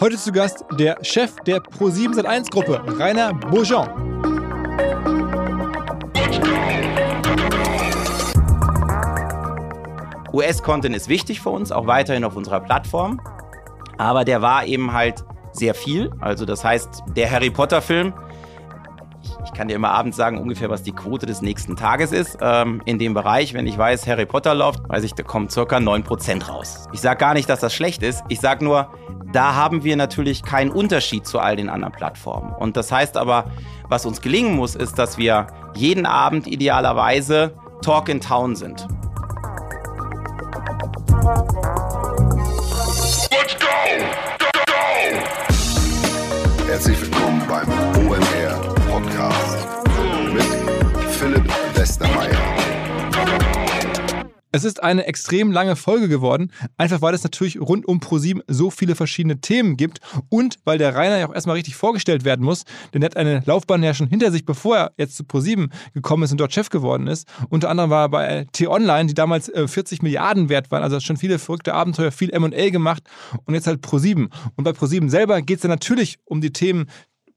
Heute zu Gast der Chef der Pro7 Sat1 Gruppe, Rainer Beaujean. US-Content ist wichtig für uns, auch weiterhin auf unserer Plattform. Aber der war eben halt sehr viel. Also das heißt, der Harry Potter-Film, kann dir immer abends sagen, ungefähr, was die Quote des nächsten Tages ist. Ähm, in dem Bereich, wenn ich weiß, Harry Potter läuft, weiß ich, da kommen circa 9% raus. Ich sage gar nicht, dass das schlecht ist. Ich sage nur, da haben wir natürlich keinen Unterschied zu all den anderen Plattformen. Und das heißt aber, was uns gelingen muss, ist, dass wir jeden Abend idealerweise Talk in Town sind. Let's go! Go, go! Herzlich willkommen beim OMR Westermeier. Es ist eine extrem lange Folge geworden, einfach weil es natürlich rund um ProSieben so viele verschiedene Themen gibt und weil der Rainer ja auch erstmal richtig vorgestellt werden muss, denn er hat eine Laufbahn ja schon hinter sich, bevor er jetzt zu ProSieben gekommen ist und dort Chef geworden ist. Unter anderem war er bei T-Online, die damals 40 äh, Milliarden wert waren, also hat schon viele verrückte Abenteuer, viel M&A gemacht und jetzt halt ProSieben. Und bei ProSieben selber geht es dann natürlich um die Themen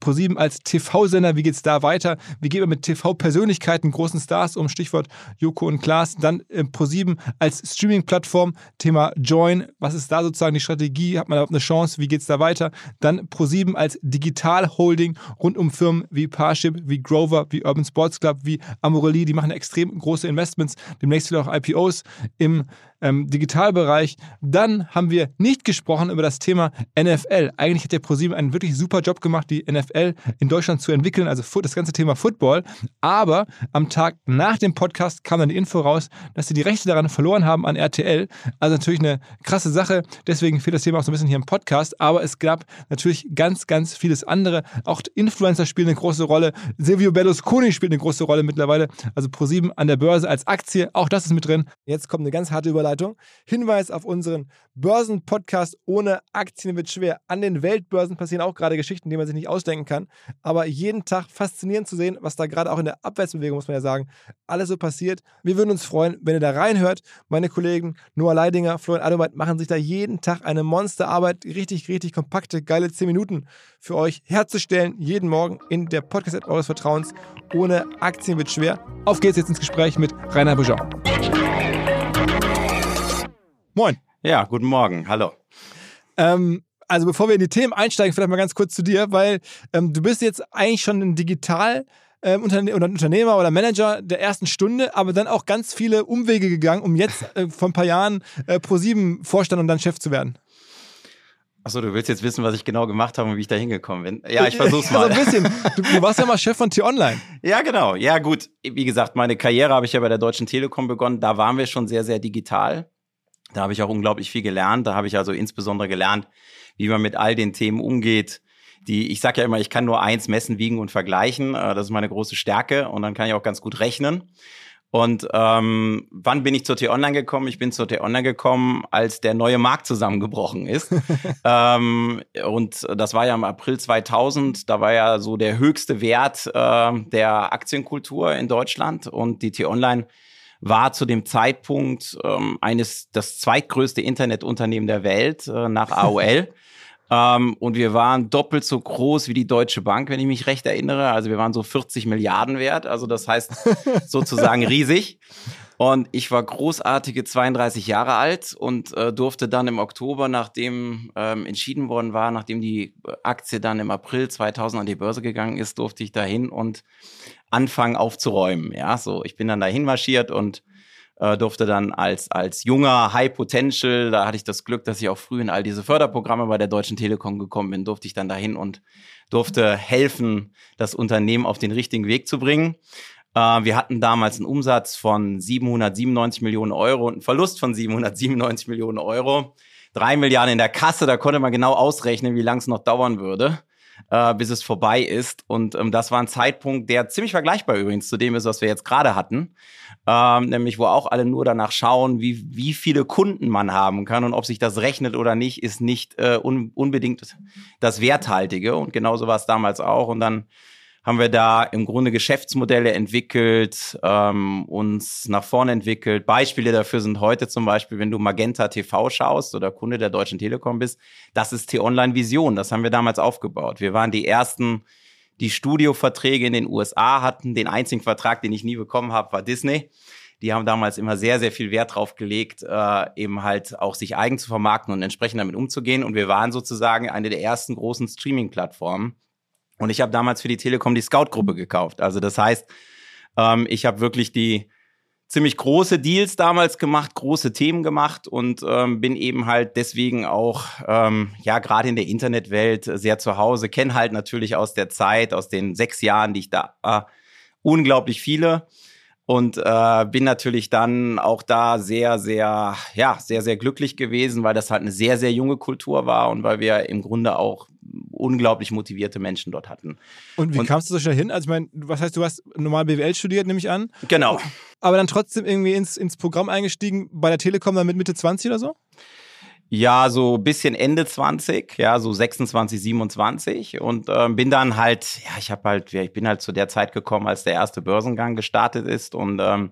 ProSieben als TV-Sender, wie geht es da weiter? Wie geht man mit TV-Persönlichkeiten, großen Stars um, Stichwort Joko und Klaas, dann äh, ProSieben als Streaming-Plattform, Thema Join, was ist da sozusagen die Strategie? Hat man überhaupt eine Chance? Wie geht es da weiter? Dann ProSieben als Digital-Holding rund um Firmen wie Parship, wie Grover, wie Urban Sports Club, wie Amorelie, die machen extrem große Investments, demnächst wieder auch IPOs im ähm, Digitalbereich. Dann haben wir nicht gesprochen über das Thema NFL. Eigentlich hat der ProSieben einen wirklich super Job gemacht, die NFL in Deutschland zu entwickeln, also das ganze Thema Football. Aber am Tag nach dem Podcast kam dann die Info raus, dass sie die Rechte daran verloren haben an RTL. Also natürlich eine krasse Sache. Deswegen fehlt das Thema auch so ein bisschen hier im Podcast. Aber es gab natürlich ganz, ganz vieles andere. Auch Influencer spielen eine große Rolle. Silvio Berlusconi spielt eine große Rolle mittlerweile. Also ProSieben an der Börse als Aktie. Auch das ist mit drin. Jetzt kommt eine ganz harte Überleitung Überleitung. Hinweis auf unseren Börsenpodcast ohne Aktien wird schwer. An den Weltbörsen passieren auch gerade Geschichten, die man sich nicht ausdenken kann. Aber jeden Tag faszinierend zu sehen, was da gerade auch in der Abwärtsbewegung, muss man ja sagen, alles so passiert. Wir würden uns freuen, wenn ihr da reinhört. Meine Kollegen Noah Leidinger, Florian Adomeit machen sich da jeden Tag eine Monsterarbeit, richtig, richtig kompakte, geile 10 Minuten für euch herzustellen. Jeden Morgen in der Podcast-App eures Vertrauens. Ohne Aktien wird schwer. Auf geht's jetzt ins Gespräch mit Rainer Boujean. Moin. Ja, guten Morgen. Hallo. Ähm, also bevor wir in die Themen einsteigen, vielleicht mal ganz kurz zu dir, weil ähm, du bist jetzt eigentlich schon ein Digital- ähm, Unterne oder Unternehmer oder Manager der ersten Stunde, aber dann auch ganz viele Umwege gegangen, um jetzt äh, vor ein paar Jahren äh, Pro7 Vorstand und dann Chef zu werden. Achso, du willst jetzt wissen, was ich genau gemacht habe und wie ich da hingekommen bin. Ja, ich versuch's mal. so ein bisschen. Du, du, warst ja mal Chef von T-Online. Ja, genau. Ja, gut. Wie gesagt, meine Karriere habe ich ja bei der Deutschen Telekom begonnen. Da waren wir schon sehr, sehr digital. Da habe ich auch unglaublich viel gelernt. Da habe ich also insbesondere gelernt, wie man mit all den Themen umgeht. Die, ich sage ja immer, ich kann nur eins messen, wiegen und vergleichen. Äh, das ist meine große Stärke und dann kann ich auch ganz gut rechnen. Und ähm, wann bin ich zur T-Online gekommen? Ich bin zur T-Online gekommen, als der neue Markt zusammengebrochen ist. ähm, und das war ja im April 2000. Da war ja so der höchste Wert äh, der Aktienkultur in Deutschland. Und die T-Online war zu dem Zeitpunkt ähm, eines das zweitgrößte Internetunternehmen der Welt äh, nach AOL. ähm, und wir waren doppelt so groß wie die Deutsche Bank, wenn ich mich recht erinnere. Also wir waren so 40 Milliarden wert. Also das heißt sozusagen riesig. Und ich war großartige 32 Jahre alt und äh, durfte dann im Oktober, nachdem ähm, entschieden worden war, nachdem die Aktie dann im April 2000 an die Börse gegangen ist, durfte ich dahin und anfangen aufzuräumen. Ja, so ich bin dann dahin marschiert und äh, durfte dann als als junger High Potential, da hatte ich das Glück, dass ich auch früh in all diese Förderprogramme bei der Deutschen Telekom gekommen bin, durfte ich dann dahin und durfte helfen, das Unternehmen auf den richtigen Weg zu bringen. Äh, wir hatten damals einen Umsatz von 797 Millionen Euro und einen Verlust von 797 Millionen Euro. Drei Milliarden in der Kasse, da konnte man genau ausrechnen, wie lange es noch dauern würde, äh, bis es vorbei ist. Und ähm, das war ein Zeitpunkt, der ziemlich vergleichbar übrigens zu dem ist, was wir jetzt gerade hatten. Ähm, nämlich wo auch alle nur danach schauen, wie, wie viele Kunden man haben kann und ob sich das rechnet oder nicht, ist nicht äh, un unbedingt das Werthaltige. Und genauso war es damals auch. Und dann haben wir da im Grunde Geschäftsmodelle entwickelt, ähm, uns nach vorne entwickelt. Beispiele dafür sind heute zum Beispiel, wenn du Magenta TV schaust oder Kunde der Deutschen Telekom bist, das ist T-Online Vision. Das haben wir damals aufgebaut. Wir waren die ersten, die Studioverträge in den USA hatten. Den einzigen Vertrag, den ich nie bekommen habe, war Disney. Die haben damals immer sehr, sehr viel Wert drauf gelegt, äh, eben halt auch sich eigen zu vermarkten und entsprechend damit umzugehen. Und wir waren sozusagen eine der ersten großen Streaming-Plattformen und ich habe damals für die Telekom die Scout-Gruppe gekauft. Also das heißt, ähm, ich habe wirklich die ziemlich große Deals damals gemacht, große Themen gemacht und ähm, bin eben halt deswegen auch, ähm, ja, gerade in der Internetwelt sehr zu Hause, kenne halt natürlich aus der Zeit, aus den sechs Jahren, die ich da, äh, unglaublich viele und äh, bin natürlich dann auch da sehr, sehr, ja, sehr, sehr glücklich gewesen, weil das halt eine sehr, sehr junge Kultur war und weil wir im Grunde auch unglaublich motivierte Menschen dort hatten. Und wie und, kamst du so schnell hin? Also ich meine, was heißt, du hast normal BWL studiert, nehme ich an? Genau. Aber dann trotzdem irgendwie ins, ins Programm eingestiegen bei der Telekom dann mit Mitte 20 oder so? Ja, so ein bisschen Ende 20, ja, so 26, 27 und ähm, bin dann halt, ja, ich habe halt, ja, ich bin halt zu der Zeit gekommen, als der erste Börsengang gestartet ist und ähm,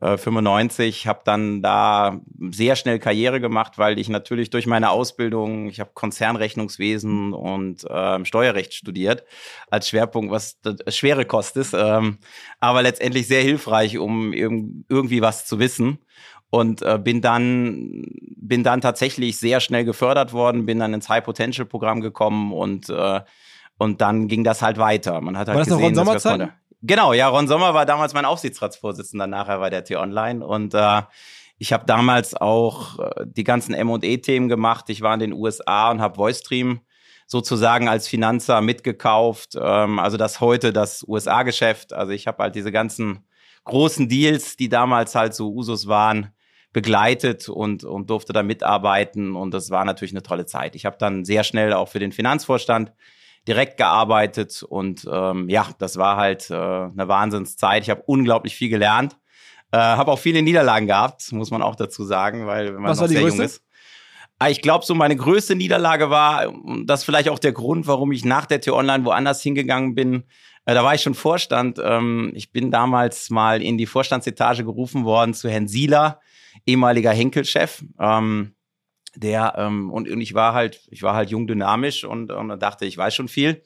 95, äh, habe dann da sehr schnell Karriere gemacht, weil ich natürlich durch meine Ausbildung, ich habe Konzernrechnungswesen und ähm, Steuerrecht studiert als Schwerpunkt, was schwere Kost ist, ähm, aber letztendlich sehr hilfreich, um irg irgendwie was zu wissen und äh, bin dann bin dann tatsächlich sehr schnell gefördert worden, bin dann ins High Potential Programm gekommen und äh, und dann ging das halt weiter. Man hat halt War das gesehen, noch Ron Sommerzeit? Genau, ja, Ron Sommer war damals mein Aufsichtsratsvorsitzender nachher bei der T-Online und äh, ich habe damals auch äh, die ganzen M&E-Themen gemacht. Ich war in den USA und habe VoiceStream sozusagen als Finanzer mitgekauft. Ähm, also das heute das USA-Geschäft. Also ich habe halt diese ganzen großen Deals, die damals halt so Usus waren, begleitet und, und durfte da mitarbeiten. Und das war natürlich eine tolle Zeit. Ich habe dann sehr schnell auch für den Finanzvorstand direkt gearbeitet und ähm, ja, das war halt äh, eine Wahnsinnszeit. Ich habe unglaublich viel gelernt, äh, habe auch viele Niederlagen gehabt, muss man auch dazu sagen, weil wenn man Was noch sehr größte? jung ist. Ah, ich glaube, so meine größte Niederlage war, und das ist vielleicht auch der Grund, warum ich nach der T-Online woanders hingegangen bin. Äh, da war ich schon Vorstand. Ähm, ich bin damals mal in die Vorstandsetage gerufen worden zu Herrn Sieler, ehemaliger Henkelchef. Ähm, der ähm, und, und ich war halt, ich war halt jung dynamisch und, und dachte, ich weiß schon viel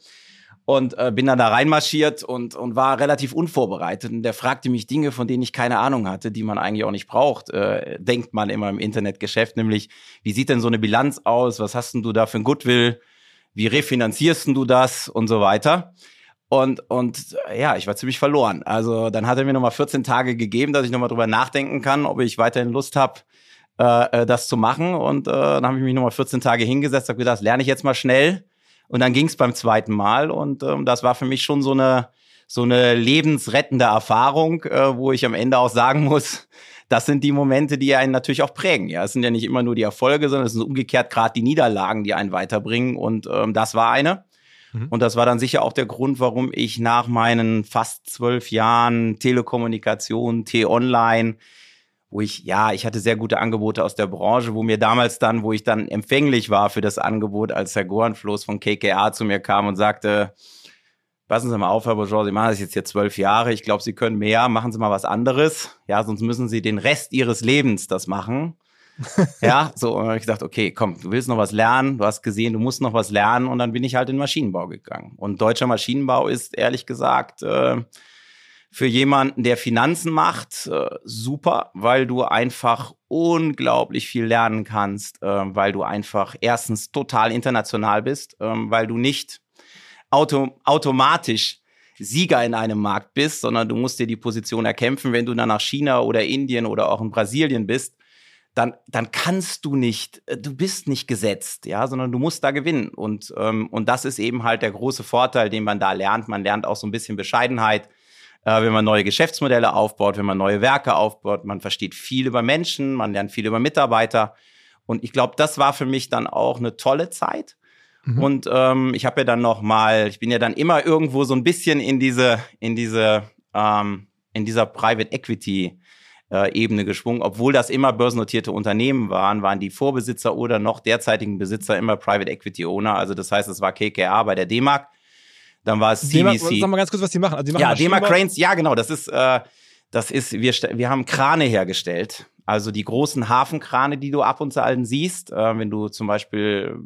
und äh, bin dann da reinmarschiert und und war relativ unvorbereitet und der fragte mich Dinge, von denen ich keine Ahnung hatte, die man eigentlich auch nicht braucht, äh, denkt man immer im Internetgeschäft, nämlich wie sieht denn so eine Bilanz aus, was hast denn du da für ein Goodwill, wie refinanzierst du das und so weiter. Und, und ja, ich war ziemlich verloren. Also dann hat er mir nochmal 14 Tage gegeben, dass ich nochmal drüber nachdenken kann, ob ich weiterhin Lust habe, äh, äh, das zu machen. Und äh, dann habe ich mich nochmal 14 Tage hingesetzt, habe gedacht, das lerne ich jetzt mal schnell. Und dann ging es beim zweiten Mal. Und ähm, das war für mich schon so eine, so eine lebensrettende Erfahrung, äh, wo ich am Ende auch sagen muss, das sind die Momente, die einen natürlich auch prägen. Ja, es sind ja nicht immer nur die Erfolge, sondern es sind umgekehrt gerade die Niederlagen, die einen weiterbringen. Und ähm, das war eine. Mhm. Und das war dann sicher auch der Grund, warum ich nach meinen fast zwölf Jahren Telekommunikation, T-Online, wo ich, ja, ich hatte sehr gute Angebote aus der Branche, wo mir damals dann, wo ich dann empfänglich war für das Angebot, als Herr Gorenfloß von KKA zu mir kam und sagte, passen Sie mal auf, Herr Bourgeois, Sie machen das jetzt hier zwölf Jahre, ich glaube, Sie können mehr, machen Sie mal was anderes, ja, sonst müssen Sie den Rest Ihres Lebens das machen. ja, so, und ich gedacht, okay, komm, du willst noch was lernen, du hast gesehen, du musst noch was lernen. Und dann bin ich halt in Maschinenbau gegangen. Und deutscher Maschinenbau ist ehrlich gesagt äh, für jemanden, der Finanzen macht, äh, super, weil du einfach unglaublich viel lernen kannst, äh, weil du einfach erstens total international bist, äh, weil du nicht auto automatisch Sieger in einem Markt bist, sondern du musst dir die Position erkämpfen. Wenn du dann nach China oder Indien oder auch in Brasilien bist, dann, dann kannst du nicht, äh, du bist nicht gesetzt, ja, sondern du musst da gewinnen. Und, ähm, und das ist eben halt der große Vorteil, den man da lernt. Man lernt auch so ein bisschen Bescheidenheit äh, wenn man neue Geschäftsmodelle aufbaut, wenn man neue Werke aufbaut. Man versteht viel über Menschen, man lernt viel über Mitarbeiter. Und ich glaube, das war für mich dann auch eine tolle Zeit. Mhm. Und ähm, ich habe ja dann noch mal, ich bin ja dann immer irgendwo so ein bisschen in diese, in diese, ähm, in dieser Private Equity äh, Ebene geschwungen, obwohl das immer börsennotierte Unternehmen waren, waren die Vorbesitzer oder noch derzeitigen Besitzer immer Private Equity Owner. Also das heißt, es war KKA bei der D-Mark Dann war es Dema- CVC. Sag mal ganz kurz, was die machen. Also die machen Ja, Dema Cranes, ja genau, das ist, äh, das ist, wir, wir haben Krane hergestellt. Also die großen Hafenkrane, die du ab und zu allen siehst, äh, wenn du zum Beispiel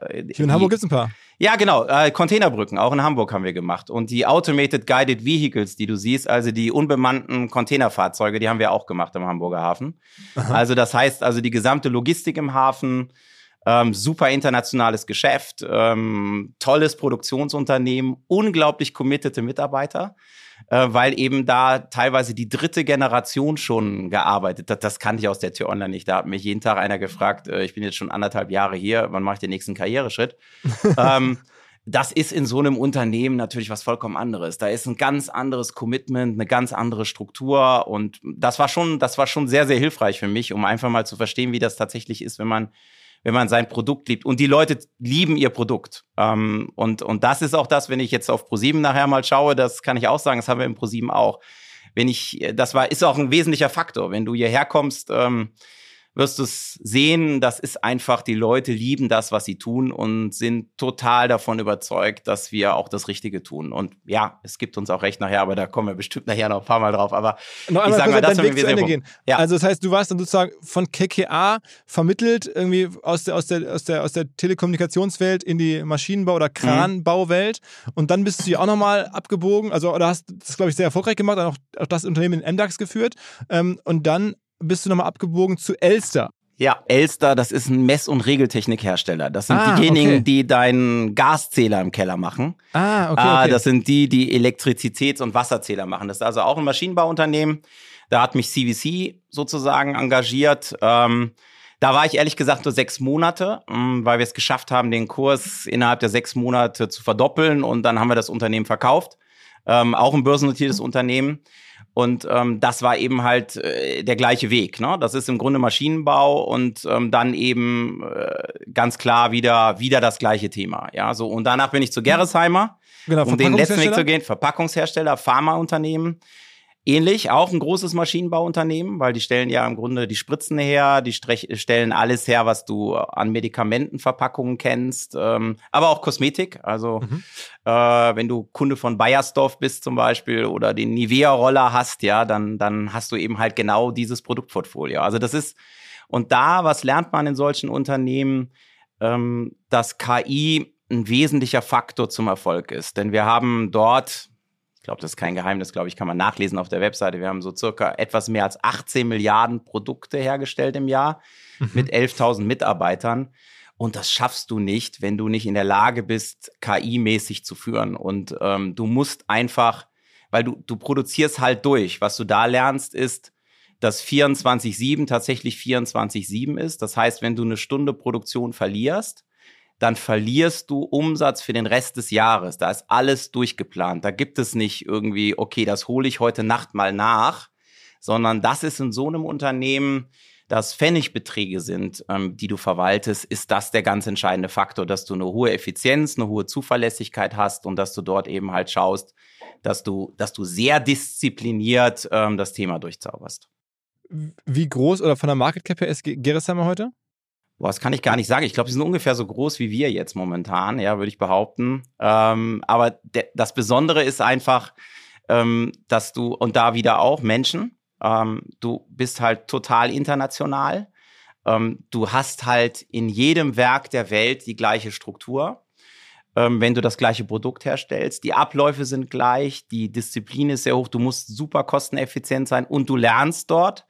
äh, Hier in die- Hamburg gibt es ein paar. ja, genau. Äh, Containerbrücken, auch in Hamburg haben wir gemacht. Und die Automated Guided Vehicles, die du siehst, also die unbemannten Containerfahrzeuge, die haben wir auch gemacht im Hamburger Hafen. Also das heißt, also die gesamte Logistik im Hafen, ähm, super internationales Geschäft, ähm, tolles Produktionsunternehmen, unglaublich committete Mitarbeiter. Äh, weil eben da teilweise die dritte Generation schon gearbeitet hat. Das kannte ich aus der Tür Online nicht. Da hat mich jeden Tag einer gefragt, äh, ich bin jetzt schon anderthalb Jahre hier, wann mache ich den nächsten Karriereschritt? ähm, das ist in so einem Unternehmen natürlich was vollkommen anderes. Da ist ein ganz anderes Commitment, eine ganz andere Struktur und das war schon, das war schon sehr, sehr hilfreich für mich, um einfach mal zu verstehen, wie das tatsächlich ist, wenn man wenn man sein Produkt liebt. Und die Leute lieben ihr Produkt. Ähm, und, und das ist auch das, wenn ich jetzt auf ProSieben nachher mal schaue, das kann ich auch sagen, das haben wir im ProSieben auch. Wenn ich, das war, ist auch ein wesentlicher Faktor. Wenn du hierher kommst, ähm, wirst du es sehen, das ist einfach, die Leute lieben das, was sie tun und sind total davon überzeugt, dass wir auch das Richtige tun. Und ja, es gibt uns auch recht nachher, aber da kommen wir bestimmt nachher noch ein paar Mal drauf. Aber Noch ich einmal sag kurz mal, das Weg zu Ende gehen. Ja. Also das heißt, du warst dann sozusagen von KKA vermittelt irgendwie aus der, aus der, aus der, aus der Telekommunikationswelt in die Maschinenbau- Mhm. oder Kranbauwelt und dann bist du ja auch nochmal abgebogen, also oder hast das, glaube ich, sehr erfolgreich gemacht, auch, auch das Unternehmen in MDAX geführt ähm, und dann bist du nochmal abgebogen zu Elster. Ja, Elster, das ist ein Mess- und Regeltechnikhersteller. Das sind Ah, diejenigen, okay. die deinen Gaszähler im Keller machen. Ah, okay, Ah, okay. das sind die, die Elektrizitäts- und Wasserzähler machen. Das ist also auch ein Maschinenbauunternehmen. Da hat mich CVC sozusagen engagiert. Ähm, da war ich ehrlich gesagt nur sechs Monate, ähm, weil wir es geschafft haben, den Kurs innerhalb der sechs Monate zu verdoppeln und dann haben wir das Unternehmen verkauft. Ähm, auch ein börsennotiertes Unternehmen. Und ähm, das war eben halt äh, der gleiche Weg. Ne? Das ist im Grunde Maschinenbau und ähm, dann eben äh, ganz klar wieder, wieder das gleiche Thema. Ja, so und danach bin ich zu Gerresheimer genau, um den letzten Weg zu gehen, Verpackungshersteller, Pharmaunternehmen. Ähnlich, auch ein großes Maschinenbauunternehmen, weil die stellen ja im Grunde die Spritzen her, die stellen alles her, was du an Medikamentenverpackungen kennst, ähm, aber auch Kosmetik. Also Mhm. äh, wenn du Kunde von Bayersdorf bist zum Beispiel oder den Nivea-Roller hast, ja, dann, dann hast du eben halt genau dieses Produktportfolio. Also das ist, und da, was lernt man in solchen Unternehmen, ähm, dass KI ein wesentlicher Faktor zum Erfolg ist. Denn wir haben dort, ich glaube, das ist kein Geheimnis, glaube ich, kann man nachlesen auf der Webseite, wir haben so circa etwas mehr als 18 Milliarden Produkte hergestellt im Jahr mit 11.000 Mitarbeitern. Und das schaffst du nicht, wenn du nicht in der Lage bist, KI-mäßig zu führen. Und ähm, du musst einfach, weil du, du produzierst halt durch. Was du da lernst, ist, dass 24-7 tatsächlich 24-7 ist. Das heißt, wenn du eine Stunde Produktion verlierst, dann verlierst du Umsatz für den Rest des Jahres. Da ist alles durchgeplant. Da gibt es nicht irgendwie, okay, das hole ich heute Nacht mal nach, sondern das ist in so einem Unternehmen, das Pfennigbeträge sind, ähm, die du verwaltest, ist das der ganz entscheidende Faktor, dass du eine hohe Effizienz, eine hohe Zuverlässigkeit hast und dass du dort eben halt schaust, dass du, dass du sehr diszipliniert ähm, das Thema durchzauberst. Wie groß oder von der Market Cap her ist Ge- Gerresheimer heute? Boah, das kann ich gar nicht sagen. Ich glaube, die sind ungefähr so groß wie wir jetzt momentan, ja, würde ich behaupten. Ähm, aber das Besondere ist einfach, ähm, dass du, und da wieder auch Menschen, ähm, du bist halt total international. Ähm, du hast halt in jedem Werk der Welt die gleiche Struktur. Ähm, wenn du das gleiche Produkt herstellst, die Abläufe sind gleich, die Disziplin ist sehr hoch, du musst super kosteneffizient sein und du lernst dort,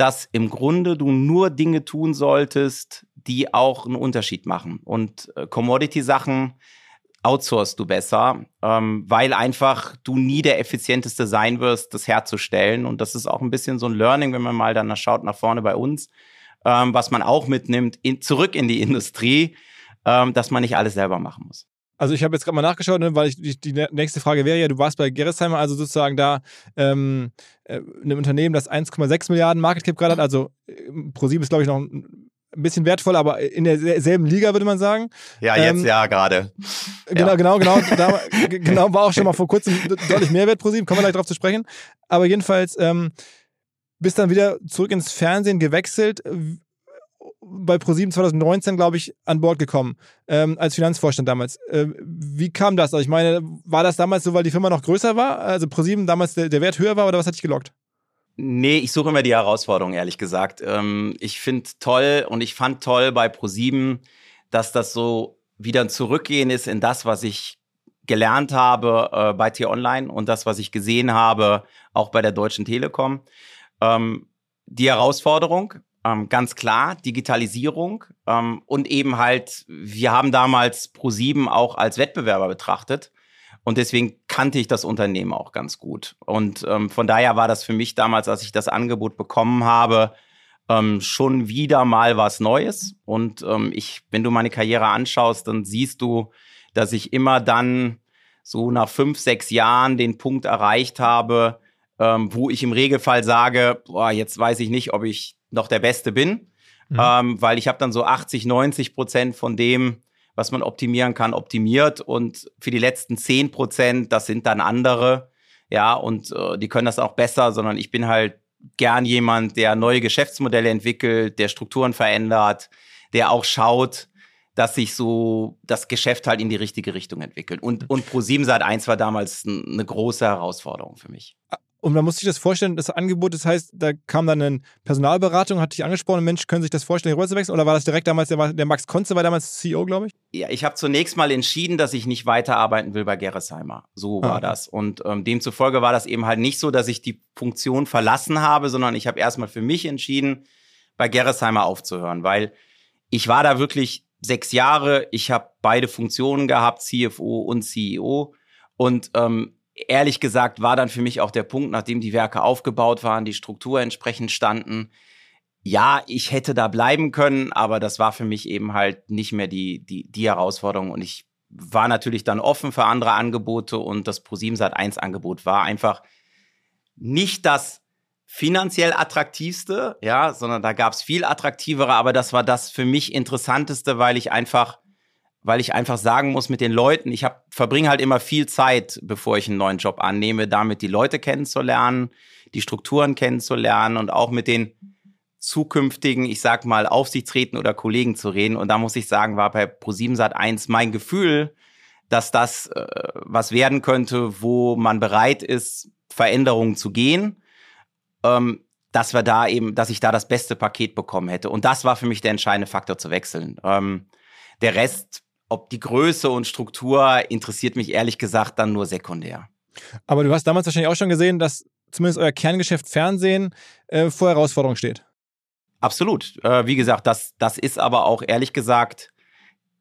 dass im Grunde du nur Dinge tun solltest, die auch einen Unterschied machen. Und äh, Commodity-Sachen outsourcest du besser, ähm, weil einfach du nie der effizienteste sein wirst, das herzustellen. Und das ist auch ein bisschen so ein Learning, wenn man mal dann schaut nach vorne bei uns, ähm, was man auch mitnimmt, in, zurück in die Industrie, ähm, dass man nicht alles selber machen muss. Also ich habe jetzt gerade mal nachgeschaut, ne, weil ich, die, die nächste Frage wäre ja, du warst bei Gerresheimer, also sozusagen da ähm, äh, einem Unternehmen, das 1,6 Milliarden Market Cap gerade hat, also äh, ProSieben ist glaube ich noch ein bisschen wertvoll, aber in derselben Liga würde man sagen. Ja, jetzt Ähm, ja gerade. Genau, genau, genau, da, genau, war auch schon mal vor kurzem deutlich mehr wert ProSieben, kommen wir gleich drauf zu sprechen. Aber jedenfalls ähm, bist dann wieder zurück ins Fernsehen gewechselt. Bei ProSieben 2019, glaube ich, an Bord gekommen, ähm, als Finanzvorstand damals. Äh, wie kam das? Also ich meine, war das damals so, weil die Firma noch größer war? Also ProSieben damals der, der Wert höher war oder was hat dich gelockt? Nee, ich suche immer die Herausforderung, ehrlich gesagt. Ähm, ich finde toll und ich fand toll bei ProSieben, dass das so wieder ein Zurückgehen ist in das, was ich gelernt habe äh, bei T-Online und das, was ich gesehen habe, auch bei der Deutschen Telekom. Ähm, die Herausforderung, ähm, ganz klar, Digitalisierung ähm, und eben halt, wir haben damals Pro7 auch als Wettbewerber betrachtet und deswegen kannte ich das Unternehmen auch ganz gut. Und ähm, von daher war das für mich damals, als ich das Angebot bekommen habe, ähm, schon wieder mal was Neues. Und ähm, ich, wenn du meine Karriere anschaust, dann siehst du, dass ich immer dann so nach fünf, sechs Jahren den Punkt erreicht habe, ähm, wo ich im Regelfall sage, boah, jetzt weiß ich nicht, ob ich noch der Beste bin, mhm. ähm, weil ich habe dann so 80, 90 Prozent von dem, was man optimieren kann, optimiert und für die letzten 10 Prozent, das sind dann andere, ja, und äh, die können das auch besser, sondern ich bin halt gern jemand, der neue Geschäftsmodelle entwickelt, der Strukturen verändert, der auch schaut, dass sich so das Geschäft halt in die richtige Richtung entwickelt. Und, und Pro7 Sat 1 war damals eine große Herausforderung für mich. Und man muss sich das vorstellen, das Angebot, das heißt, da kam dann eine Personalberatung, hat dich angesprochen, Mensch, können sich das vorstellen, rüber zu wechseln? Oder war das direkt damals, der, der Max Konze war damals CEO, glaube ich? Ja, ich habe zunächst mal entschieden, dass ich nicht weiterarbeiten will bei Gerresheimer. So war ah, okay. das. Und ähm, demzufolge war das eben halt nicht so, dass ich die Funktion verlassen habe, sondern ich habe erstmal für mich entschieden, bei Gerresheimer aufzuhören, weil ich war da wirklich sechs Jahre, ich habe beide Funktionen gehabt, CFO und CEO. Und ähm, ehrlich gesagt war dann für mich auch der Punkt, nachdem die Werke aufgebaut waren, die Struktur entsprechend standen. Ja, ich hätte da bleiben können, aber das war für mich eben halt nicht mehr die, die, die Herausforderung. Und ich war natürlich dann offen für andere Angebote und das ProSieben 1 Angebot war einfach nicht das finanziell attraktivste, ja, sondern da gab es viel attraktivere, aber das war das für mich interessanteste, weil ich einfach weil ich einfach sagen muss mit den Leuten, ich verbringe halt immer viel Zeit, bevor ich einen neuen Job annehme, damit die Leute kennenzulernen, die Strukturen kennenzulernen und auch mit den zukünftigen, ich sag mal, Aufsichtsräten oder Kollegen zu reden. Und da muss ich sagen, war bei ProSiebenSat 1 mein Gefühl, dass das äh, was werden könnte, wo man bereit ist, Veränderungen zu gehen. Ähm, dass wir da eben, dass ich da das beste Paket bekommen hätte. Und das war für mich der entscheidende Faktor zu wechseln. Ähm, der Rest ob die Größe und Struktur interessiert mich ehrlich gesagt dann nur sekundär. Aber du hast damals wahrscheinlich auch schon gesehen, dass zumindest euer Kerngeschäft Fernsehen äh, vor Herausforderungen steht. Absolut. Äh, wie gesagt, das, das ist aber auch ehrlich gesagt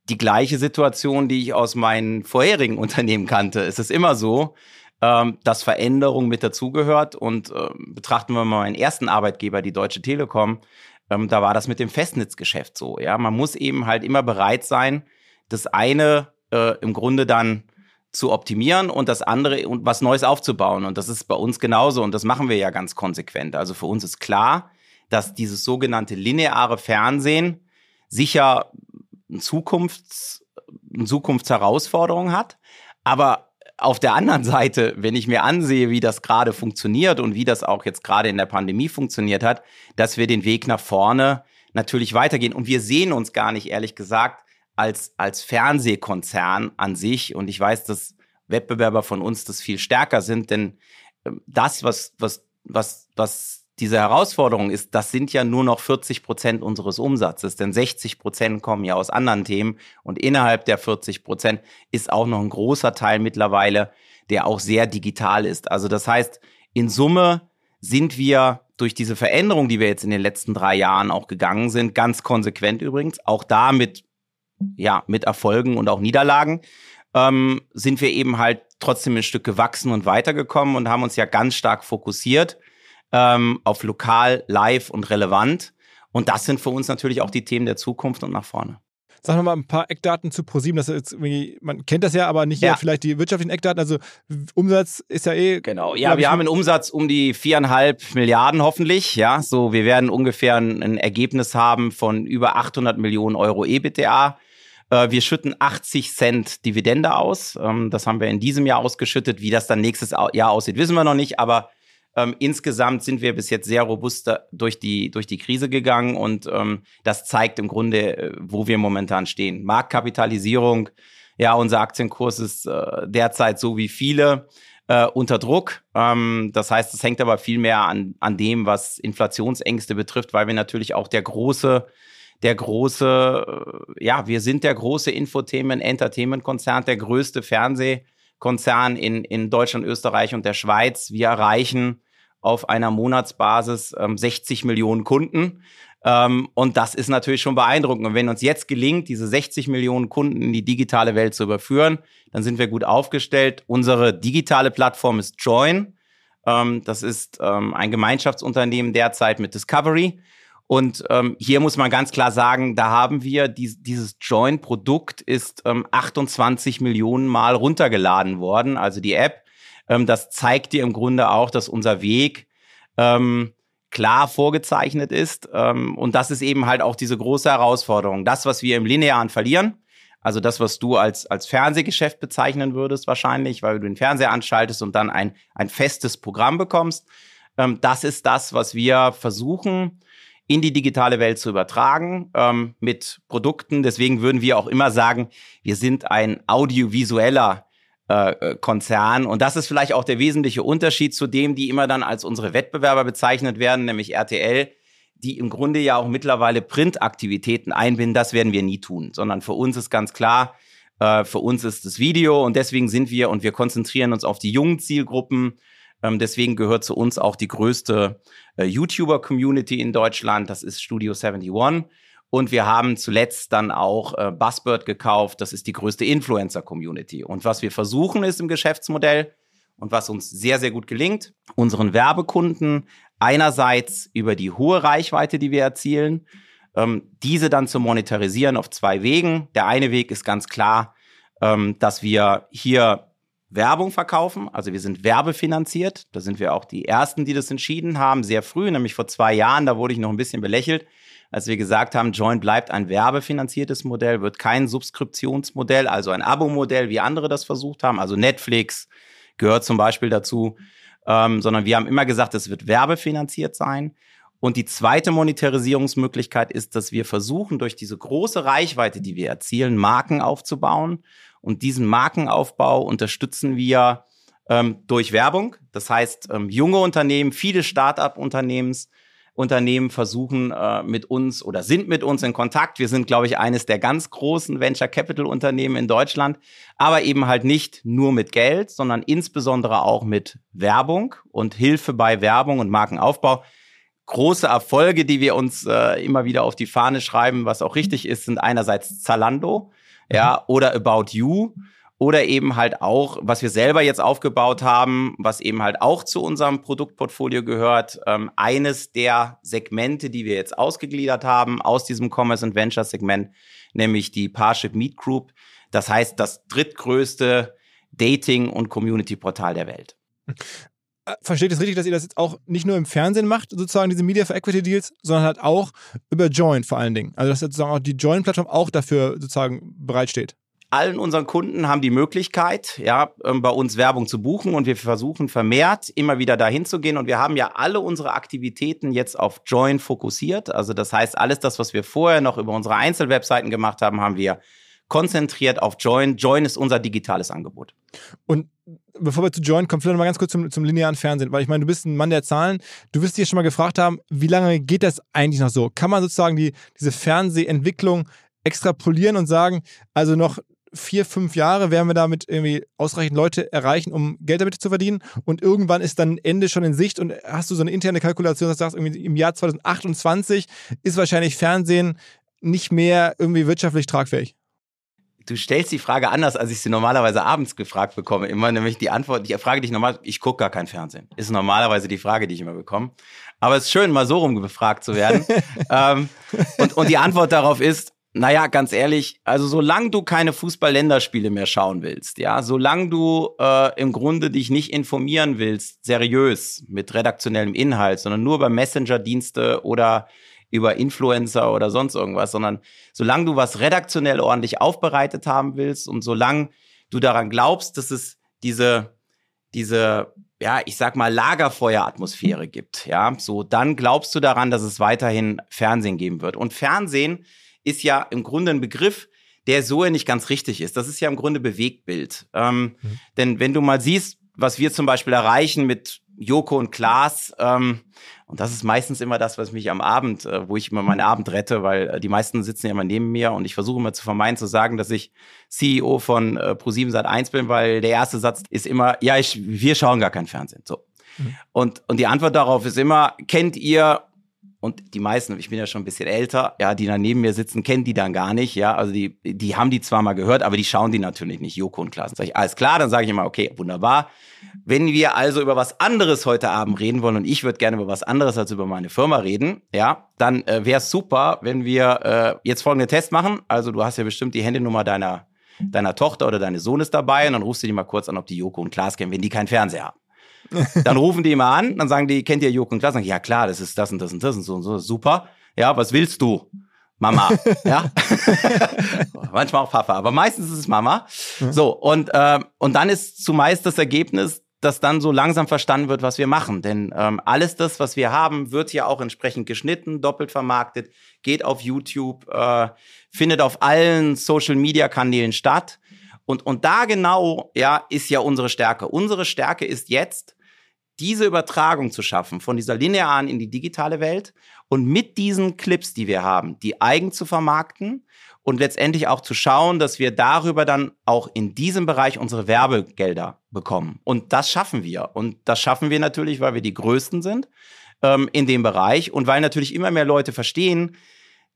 die gleiche Situation, die ich aus meinen vorherigen Unternehmen kannte. Es ist immer so, ähm, dass Veränderung mit dazugehört. Und äh, betrachten wir mal meinen ersten Arbeitgeber, die Deutsche Telekom, ähm, da war das mit dem Festnetzgeschäft so. Ja, man muss eben halt immer bereit sein, das eine äh, im Grunde dann zu optimieren und das andere und was Neues aufzubauen. Und das ist bei uns genauso und das machen wir ja ganz konsequent. Also für uns ist klar, dass dieses sogenannte lineare Fernsehen sicher eine, Zukunfts-, eine Zukunftsherausforderung hat. Aber auf der anderen Seite, wenn ich mir ansehe, wie das gerade funktioniert und wie das auch jetzt gerade in der Pandemie funktioniert hat, dass wir den Weg nach vorne natürlich weitergehen. Und wir sehen uns gar nicht, ehrlich gesagt, als, als Fernsehkonzern an sich. Und ich weiß, dass Wettbewerber von uns das viel stärker sind, denn ähm, das, was, was, was, was diese Herausforderung ist, das sind ja nur noch 40 Prozent unseres Umsatzes, denn 60 Prozent kommen ja aus anderen Themen und innerhalb der 40 Prozent ist auch noch ein großer Teil mittlerweile, der auch sehr digital ist. Also das heißt, in Summe sind wir durch diese Veränderung, die wir jetzt in den letzten drei Jahren auch gegangen sind, ganz konsequent übrigens, auch da mit ja, mit Erfolgen und auch Niederlagen, ähm, sind wir eben halt trotzdem ein Stück gewachsen und weitergekommen und haben uns ja ganz stark fokussiert ähm, auf lokal, live und relevant. Und das sind für uns natürlich auch die Themen der Zukunft und nach vorne. Sag noch mal ein paar Eckdaten zu ProSieben. Das ist man kennt das ja, aber nicht ja. vielleicht die wirtschaftlichen Eckdaten. Also Umsatz ist ja eh. Genau. Ja, wir haben einen Umsatz um die viereinhalb Milliarden hoffentlich. Ja, so wir werden ungefähr ein Ergebnis haben von über 800 Millionen Euro EBITDA. Äh, wir schütten 80 Cent Dividende aus. Ähm, das haben wir in diesem Jahr ausgeschüttet. Wie das dann nächstes Jahr aussieht, wissen wir noch nicht. Aber Ähm, insgesamt sind wir bis jetzt sehr robust durch die, durch die Krise gegangen und ähm, das zeigt im Grunde, äh, wo wir momentan stehen. Marktkapitalisierung, ja, unser Aktienkurs ist äh, derzeit so wie viele äh, unter Druck. Ähm, das heißt, es hängt aber viel mehr an, an dem, was Inflationsängste betrifft, weil wir natürlich auch der große, der große, äh, ja, wir sind der große Infotainment, Entertainment-Konzern, der größte Fernsehkonzern in, in Deutschland, Österreich und der Schweiz. Wir erreichen auf einer Monatsbasis ähm, 60 Millionen Kunden. Ähm, und das ist natürlich schon beeindruckend. Und wenn uns jetzt gelingt, diese 60 Millionen Kunden in die digitale Welt zu überführen, dann sind wir gut aufgestellt. Unsere digitale Plattform ist Join. Ähm, das ist ähm, ein Gemeinschaftsunternehmen derzeit mit Discovery. Und ähm, hier muss man ganz klar sagen, da haben wir dies, dieses Join-Produkt ist ähm, 28 Millionen Mal runtergeladen worden, also die App. Ähm, das zeigt dir im Grunde auch, dass unser Weg ähm, klar vorgezeichnet ist. Ähm, und das ist eben halt auch diese große Herausforderung. Das, was wir im Linearen verlieren, also das, was du als, als Fernsehgeschäft bezeichnen würdest wahrscheinlich, weil du den Fernseher anschaltest und dann ein, ein festes Programm bekommst, ähm, das ist das, was wir versuchen in die digitale Welt zu übertragen ähm, mit Produkten. Deswegen würden wir auch immer sagen, wir sind ein audiovisueller äh, äh, Konzern. Und das ist vielleicht auch der wesentliche Unterschied zu dem, die immer dann als unsere Wettbewerber bezeichnet werden, nämlich RTL, die im Grunde ja auch mittlerweile Printaktivitäten einbinden. Das werden wir nie tun, sondern für uns ist ganz klar, äh, für uns ist das Video und deswegen sind wir und wir konzentrieren uns auf die jungen Zielgruppen. Ähm, deswegen gehört zu uns auch die größte äh, YouTuber-Community in Deutschland. Das ist Studio 71. Und wir haben zuletzt dann auch äh, Buzzbird gekauft. Das ist die größte Influencer-Community. Und was wir versuchen ist im Geschäftsmodell und was uns sehr, sehr gut gelingt, unseren Werbekunden einerseits über die hohe Reichweite, die wir erzielen, ähm, diese dann zu monetarisieren auf zwei Wegen. Der eine Weg ist ganz klar, ähm, dass wir hier Werbung verkaufen. Also wir sind werbefinanziert. Da sind wir auch die Ersten, die das entschieden haben, sehr früh, nämlich vor zwei Jahren. Da wurde ich noch ein bisschen belächelt, als wir gesagt haben, Join bleibt ein werbefinanziertes Modell, wird kein Subskriptionsmodell, also ein Abo-Modell, wie andere das versucht haben. Also Netflix gehört zum Beispiel dazu, ähm, sondern wir haben immer gesagt, es wird werbefinanziert sein. Und die zweite Monetarisierungsmöglichkeit ist, dass wir versuchen, durch diese große Reichweite, die wir erzielen, Marken aufzubauen. Und diesen Markenaufbau unterstützen wir ähm, durch Werbung. Das heißt, ähm, junge Unternehmen, viele Start-up-Unternehmens, Unternehmen versuchen äh, mit uns oder sind mit uns in Kontakt. Wir sind, glaube ich, eines der ganz großen Venture Capital Unternehmen in Deutschland, aber eben halt nicht nur mit Geld, sondern insbesondere auch mit Werbung und Hilfe bei Werbung und Markenaufbau. Große Erfolge, die wir uns äh, immer wieder auf die Fahne schreiben, was auch richtig ist, sind einerseits Zalando, ja, oder About You oder eben halt auch, was wir selber jetzt aufgebaut haben, was eben halt auch zu unserem Produktportfolio gehört, ähm, eines der Segmente, die wir jetzt ausgegliedert haben aus diesem Commerce and Venture Segment, nämlich die Parship Meet Group. Das heißt, das drittgrößte Dating- und Community-Portal der Welt. Versteht es richtig, dass ihr das jetzt auch nicht nur im Fernsehen macht, sozusagen diese Media for Equity Deals, sondern halt auch über Join vor allen Dingen? Also dass sozusagen auch die Join-Plattform auch dafür sozusagen bereitsteht? allen unseren Kunden haben die Möglichkeit, ja, ähm, bei uns Werbung zu buchen und wir versuchen vermehrt immer wieder dahin zu gehen und wir haben ja alle unsere Aktivitäten jetzt auf Join fokussiert. Also das heißt, alles das, was wir vorher noch über unsere Einzelwebseiten gemacht haben, haben wir konzentriert auf Join. Join ist unser digitales Angebot. Und bevor wir zu Join kommen, vielleicht noch mal ganz kurz zum, zum linearen Fernsehen, weil ich meine, du bist ein Mann der Zahlen. Du wirst dich schon mal gefragt haben, wie lange geht das eigentlich noch so? Kann man sozusagen die, diese Fernsehentwicklung extrapolieren und sagen, also noch vier, fünf Jahre werden wir damit irgendwie ausreichend Leute erreichen, um Geld damit zu verdienen und irgendwann ist dann Ende schon in Sicht und hast du so eine interne Kalkulation, dass du sagst, irgendwie im Jahr 2028 ist wahrscheinlich Fernsehen nicht mehr irgendwie wirtschaftlich tragfähig. Du stellst die Frage anders, als ich sie normalerweise abends gefragt bekomme. Immer nämlich die Antwort, die Frage, die ich normal, ich gucke gar kein Fernsehen. Ist normalerweise die Frage, die ich immer bekomme. Aber es ist schön, mal so rum befragt zu werden. ähm, und, und die Antwort darauf ist, naja, ganz ehrlich, also solange du keine Fußball-Länderspiele mehr schauen willst, ja, solange du äh, im Grunde dich nicht informieren willst, seriös mit redaktionellem Inhalt, sondern nur über Messenger-Dienste oder über Influencer oder sonst irgendwas, sondern solange du was redaktionell ordentlich aufbereitet haben willst und solange du daran glaubst, dass es diese diese, ja, ich sag mal, Lagerfeueratmosphäre gibt, ja, so, dann glaubst du daran, dass es weiterhin Fernsehen geben wird. Und Fernsehen ist ja im Grunde ein Begriff, der so ja nicht ganz richtig ist. Das ist ja im Grunde Bewegtbild. Ähm, mhm. Denn wenn du mal siehst, was wir zum Beispiel erreichen mit Joko und Klaas, ähm, und das ist meistens immer das, was mich am Abend, äh, wo ich immer meinen Abend rette, weil äh, die meisten sitzen ja immer neben mir und ich versuche immer zu vermeiden zu sagen, dass ich CEO von äh, Pro7 Sat1 bin, weil der erste Satz ist immer, ja, ich, wir schauen gar kein Fernsehen. So. Mhm. Und, und die Antwort darauf ist immer, kennt ihr und die meisten, ich bin ja schon ein bisschen älter, ja, die da neben mir sitzen, kennen die dann gar nicht, ja, also die, die haben die zwar mal gehört, aber die schauen die natürlich nicht, Joko und Klaas. Sag ich, alles klar, dann sage ich immer, okay, wunderbar. Wenn wir also über was anderes heute Abend reden wollen und ich würde gerne über was anderes als über meine Firma reden, ja, dann äh, wäre es super, wenn wir äh, jetzt folgenden Test machen. Also du hast ja bestimmt die Handynummer deiner, deiner Tochter oder deines Sohnes dabei und dann rufst du die mal kurz an, ob die Joko und Klaas kennen, wenn die keinen Fernseher haben. Dann rufen die immer an, dann sagen die, kennt ihr Joko und Klaas? Ich, ja klar, das ist das und das und das und so und so, super. Ja, was willst du? Mama, ja. Manchmal auch Papa, aber meistens ist es Mama. So, und, äh, und dann ist zumeist das Ergebnis, dass dann so langsam verstanden wird, was wir machen. Denn ähm, alles das, was wir haben, wird ja auch entsprechend geschnitten, doppelt vermarktet, geht auf YouTube, äh, findet auf allen Social-Media-Kanälen statt. Und, und da genau, ja, ist ja unsere Stärke. Unsere Stärke ist jetzt, diese Übertragung zu schaffen von dieser linearen in die digitale Welt und mit diesen Clips, die wir haben, die eigen zu vermarkten und letztendlich auch zu schauen, dass wir darüber dann auch in diesem Bereich unsere Werbegelder bekommen. Und das schaffen wir. Und das schaffen wir natürlich, weil wir die Größten sind ähm, in dem Bereich und weil natürlich immer mehr Leute verstehen,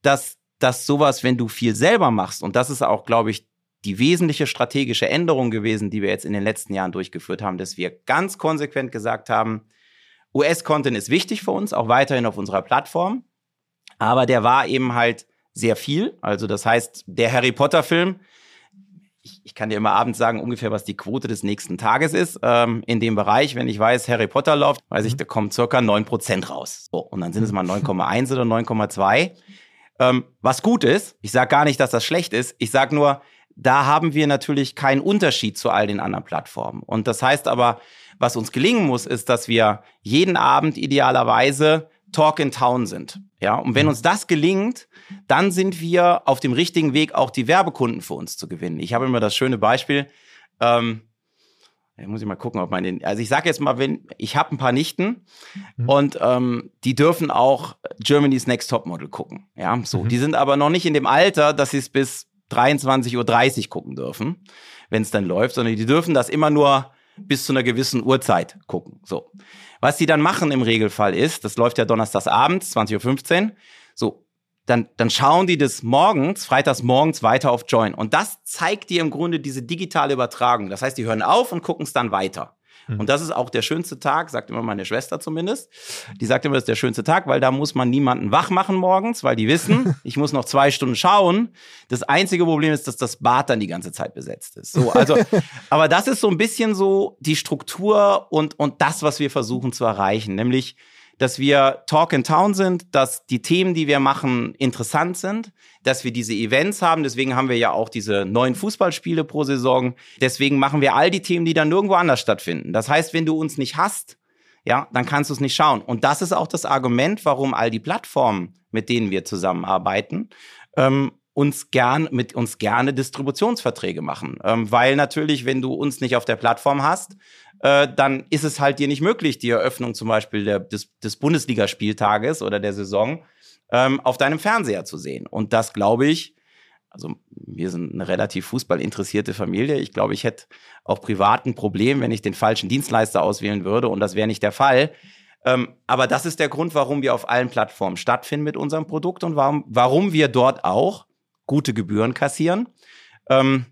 dass dass sowas, wenn du viel selber machst, und das ist auch, glaube ich, die wesentliche strategische Änderung gewesen, die wir jetzt in den letzten Jahren durchgeführt haben, dass wir ganz konsequent gesagt haben, US-Content ist wichtig für uns, auch weiterhin auf unserer Plattform. Aber der war eben halt sehr viel. Also das heißt, der Harry Potter-Film, ich, ich, kann dir immer abends sagen, ungefähr, was die Quote des nächsten Tages ist. Ähm, in dem Bereich, wenn ich weiß, Harry Potter läuft, weiß ich, mhm. da kommen circa 9% raus. So, und dann sind es mal 9,1 oder 9,2. Ähm, was gut ist, ich sage gar nicht, dass das schlecht ist, ich sage nur, da haben wir natürlich keinen Unterschied zu all den anderen Plattformen. Und das heißt aber, was uns gelingen muss, ist, dass wir jeden Abend idealerweise Talk in Town sind. Ja, und wenn mhm. uns das gelingt, dann sind wir auf dem richtigen Weg, auch die Werbekunden für uns zu gewinnen. Ich habe immer das schöne Beispiel, ähm, ich muss ich mal gucken, ob meine, also ich sage jetzt mal, wenn ich habe ein paar Nichten mhm. und ähm, die dürfen auch Germany's Next Top Model gucken. Ja, so, mhm. die sind aber noch nicht in dem Alter, dass sie es bis 23.30 Uhr gucken dürfen, wenn es dann läuft, sondern die dürfen das immer nur bis zu einer gewissen Uhrzeit gucken. So. Was sie dann machen im Regelfall ist, das läuft ja donnerstags abends, 20.15 Uhr, so, dann, dann schauen die das morgens, freitags morgens weiter auf Join. Und das zeigt dir im Grunde diese digitale Übertragung. Das heißt, die hören auf und gucken es dann weiter. Mhm. Und das ist auch der schönste Tag, sagt immer meine Schwester zumindest. Die sagt immer, das ist der schönste Tag, weil da muss man niemanden wach machen morgens, weil die wissen, ich muss noch zwei Stunden schauen. Das einzige Problem ist, dass das Bad dann die ganze Zeit besetzt ist. So, also, aber das ist so ein bisschen so die Struktur und, und das, was wir versuchen zu erreichen, nämlich dass wir Talk in Town sind, dass die Themen, die wir machen, interessant sind, dass wir diese Events haben. Deswegen haben wir ja auch diese neuen Fußballspiele pro Saison. Deswegen machen wir all die Themen, die dann nirgendwo anders stattfinden. Das heißt, wenn du uns nicht hast, ja, dann kannst du es nicht schauen. Und das ist auch das Argument, warum all die Plattformen, mit denen wir zusammenarbeiten, ähm, uns gern mit uns gerne Distributionsverträge machen, ähm, weil natürlich, wenn du uns nicht auf der Plattform hast, äh, dann ist es halt dir nicht möglich, die Eröffnung zum Beispiel der, des, des Bundesligaspieltages oder der Saison ähm, auf deinem Fernseher zu sehen. Und das glaube ich, also wir sind eine relativ fußballinteressierte Familie. Ich glaube, ich hätte auch privat ein Problem, wenn ich den falschen Dienstleister auswählen würde und das wäre nicht der Fall. Ähm, aber das ist der Grund, warum wir auf allen Plattformen stattfinden mit unserem Produkt und warum, warum wir dort auch gute Gebühren kassieren. Ähm,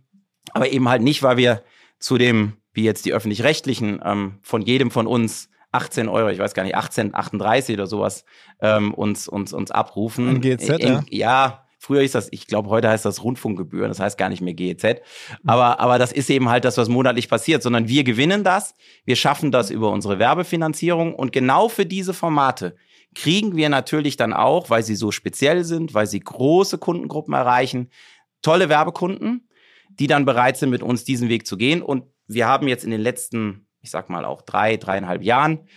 aber eben halt nicht, weil wir zu dem wie jetzt die öffentlich-rechtlichen, ähm, von jedem von uns 18 Euro, ich weiß gar nicht, 18, 38 oder sowas, ähm, uns, uns, uns abrufen. In GEZ, in, ja? ja. Früher ist das, ich glaube, heute heißt das Rundfunkgebühren, das heißt gar nicht mehr GEZ. Aber, aber das ist eben halt das, was monatlich passiert, sondern wir gewinnen das, wir schaffen das über unsere Werbefinanzierung und genau für diese Formate kriegen wir natürlich dann auch, weil sie so speziell sind, weil sie große Kundengruppen erreichen, tolle Werbekunden, die dann bereit sind, mit uns diesen Weg zu gehen. Und wir haben jetzt in den letzten ich sag mal auch drei, dreieinhalb Jahren,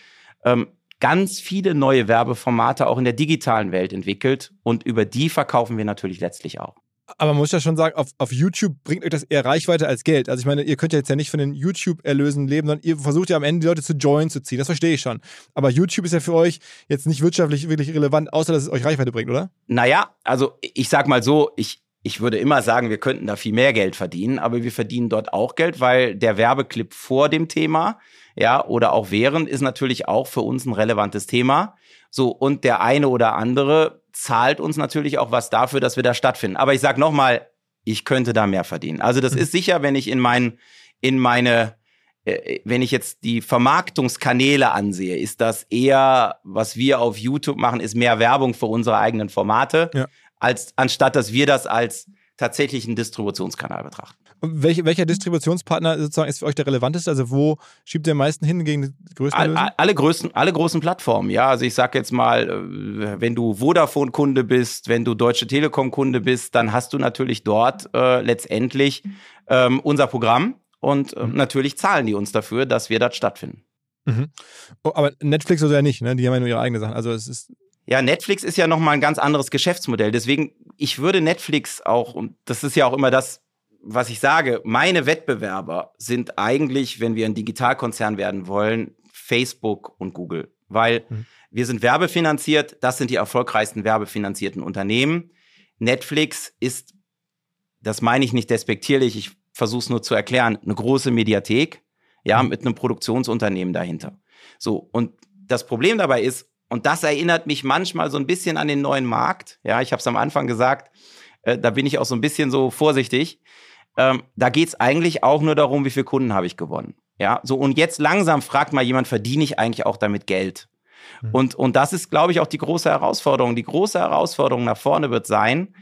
ähm, ganz viele neue Werbeformate auch in der digitalen Welt entwickelt und über die verkaufen wir natürlich letztlich auch. Aber man muss ja schon sagen, auf, auf YouTube bringt euch das eher Reichweite als Geld. Also ich meine, ihr könnt ja jetzt ja nicht von den YouTube-Erlösen leben, sondern ihr versucht ja am Ende die Leute zu join zu ziehen. Das verstehe ich schon. Aber YouTube ist ja für euch jetzt nicht wirtschaftlich wirklich relevant, außer dass es euch Reichweite bringt, oder? Naja, also ich sag mal so, ich, ich würde immer sagen, wir könnten da viel mehr Geld verdienen, aber wir verdienen dort auch Geld, weil der Werbeclip vor dem Thema, ja, oder auch während ist natürlich auch für uns ein relevantes Thema. So, und der eine oder andere zahlt uns natürlich auch was dafür, dass wir da stattfinden. Aber ich sage nochmal, ich könnte da mehr verdienen. Also das mhm. ist sicher, wenn ich in mein, in meine, äh, wenn ich jetzt die Vermarktungskanäle ansehe, ist das eher, was wir auf YouTube machen, ist mehr Werbung für unsere eigenen Formate, ja. Als anstatt dass wir das als tatsächlichen Distributionskanal betrachten. Welche, welcher Distributionspartner sozusagen ist für euch der relevanteste? Also wo schiebt ihr am meisten hin gegen die größten All, alle größten, alle großen Plattformen, ja. Also ich sage jetzt mal, äh, wenn du Vodafone-Kunde bist, wenn du Deutsche Telekom-Kunde bist, dann hast du natürlich dort äh, letztendlich ähm, unser Programm und äh, mhm. natürlich zahlen die uns dafür, dass wir dort stattfinden. Mhm. Oh, aber Netflix oder ja nicht, ne? Die haben ja nur ihre eigene Sachen. Also es ist ja, Netflix ist ja nochmal ein ganz anderes Geschäftsmodell. Deswegen, ich würde Netflix auch, und das ist ja auch immer das, was ich sage, meine Wettbewerber sind eigentlich, wenn wir ein Digitalkonzern werden wollen, Facebook und Google. Weil mhm. wir sind werbefinanziert, das sind die erfolgreichsten werbefinanzierten Unternehmen. Netflix ist, das meine ich nicht despektierlich, ich versuche es nur zu erklären, eine große Mediathek, ja, mhm. mit einem Produktionsunternehmen dahinter. So, und das Problem dabei ist, und das erinnert mich manchmal so ein bisschen an den neuen Markt. Ja, ich habe es am Anfang gesagt, äh, da bin ich auch so ein bisschen so vorsichtig. Ähm, da geht es eigentlich auch nur darum, wie viele Kunden habe ich gewonnen. Ja, so und jetzt langsam fragt mal jemand, verdiene ich eigentlich auch damit Geld? Mhm. Und, und das ist, glaube ich, auch die große Herausforderung. Die große Herausforderung nach vorne wird sein,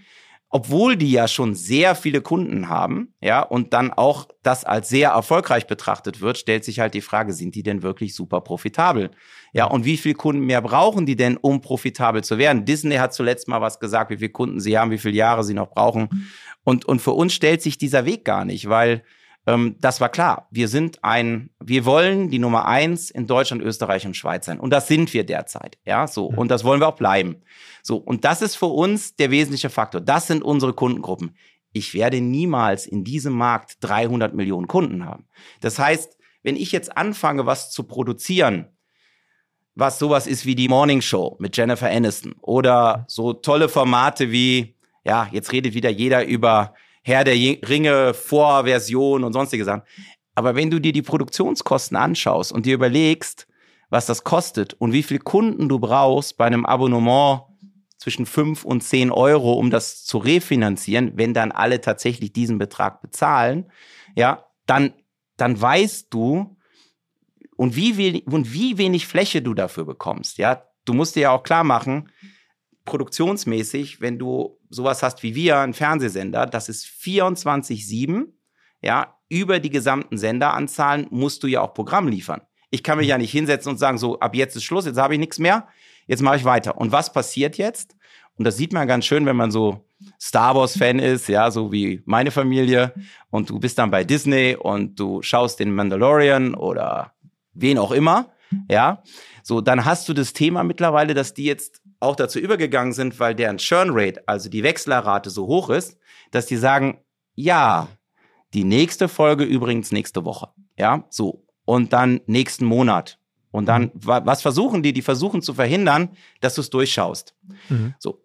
obwohl die ja schon sehr viele Kunden haben, ja, und dann auch das als sehr erfolgreich betrachtet wird, stellt sich halt die Frage, sind die denn wirklich super profitabel? Ja, und wie viele Kunden mehr brauchen die denn, um profitabel zu werden? Disney hat zuletzt mal was gesagt, wie viele Kunden sie haben, wie viele Jahre sie noch brauchen. Und, und für uns stellt sich dieser Weg gar nicht, weil ähm, das war klar. Wir sind ein, wir wollen die Nummer eins in Deutschland, Österreich und Schweiz sein. Und das sind wir derzeit. Ja, so. Und das wollen wir auch bleiben. So. Und das ist für uns der wesentliche Faktor. Das sind unsere Kundengruppen. Ich werde niemals in diesem Markt 300 Millionen Kunden haben. Das heißt, wenn ich jetzt anfange, was zu produzieren, was sowas ist wie die Morning Show mit Jennifer Aniston oder so tolle Formate wie, ja, jetzt redet wieder jeder über Herr der Ringe Vorversion und sonstige Sachen. Aber wenn du dir die Produktionskosten anschaust und dir überlegst, was das kostet und wie viel Kunden du brauchst bei einem Abonnement zwischen fünf und zehn Euro, um das zu refinanzieren, wenn dann alle tatsächlich diesen Betrag bezahlen, ja, dann, dann weißt du, und wie, wenig, und wie wenig Fläche du dafür bekommst, ja. Du musst dir ja auch klar machen, produktionsmäßig, wenn du sowas hast wie wir, ein Fernsehsender, das ist 24-7, ja, über die gesamten Senderanzahlen musst du ja auch Programm liefern. Ich kann mich ja nicht hinsetzen und sagen, so, ab jetzt ist Schluss, jetzt habe ich nichts mehr, jetzt mache ich weiter. Und was passiert jetzt? Und das sieht man ganz schön, wenn man so Star Wars-Fan ist, ja, so wie meine Familie, und du bist dann bei Disney und du schaust den Mandalorian oder wen auch immer, ja, so, dann hast du das Thema mittlerweile, dass die jetzt auch dazu übergegangen sind, weil deren Churn Rate, also die Wechslerrate so hoch ist, dass die sagen, ja, die nächste Folge übrigens nächste Woche. Ja, so. Und dann nächsten Monat. Und dann, was versuchen die? Die versuchen zu verhindern, dass du es durchschaust. Mhm. So.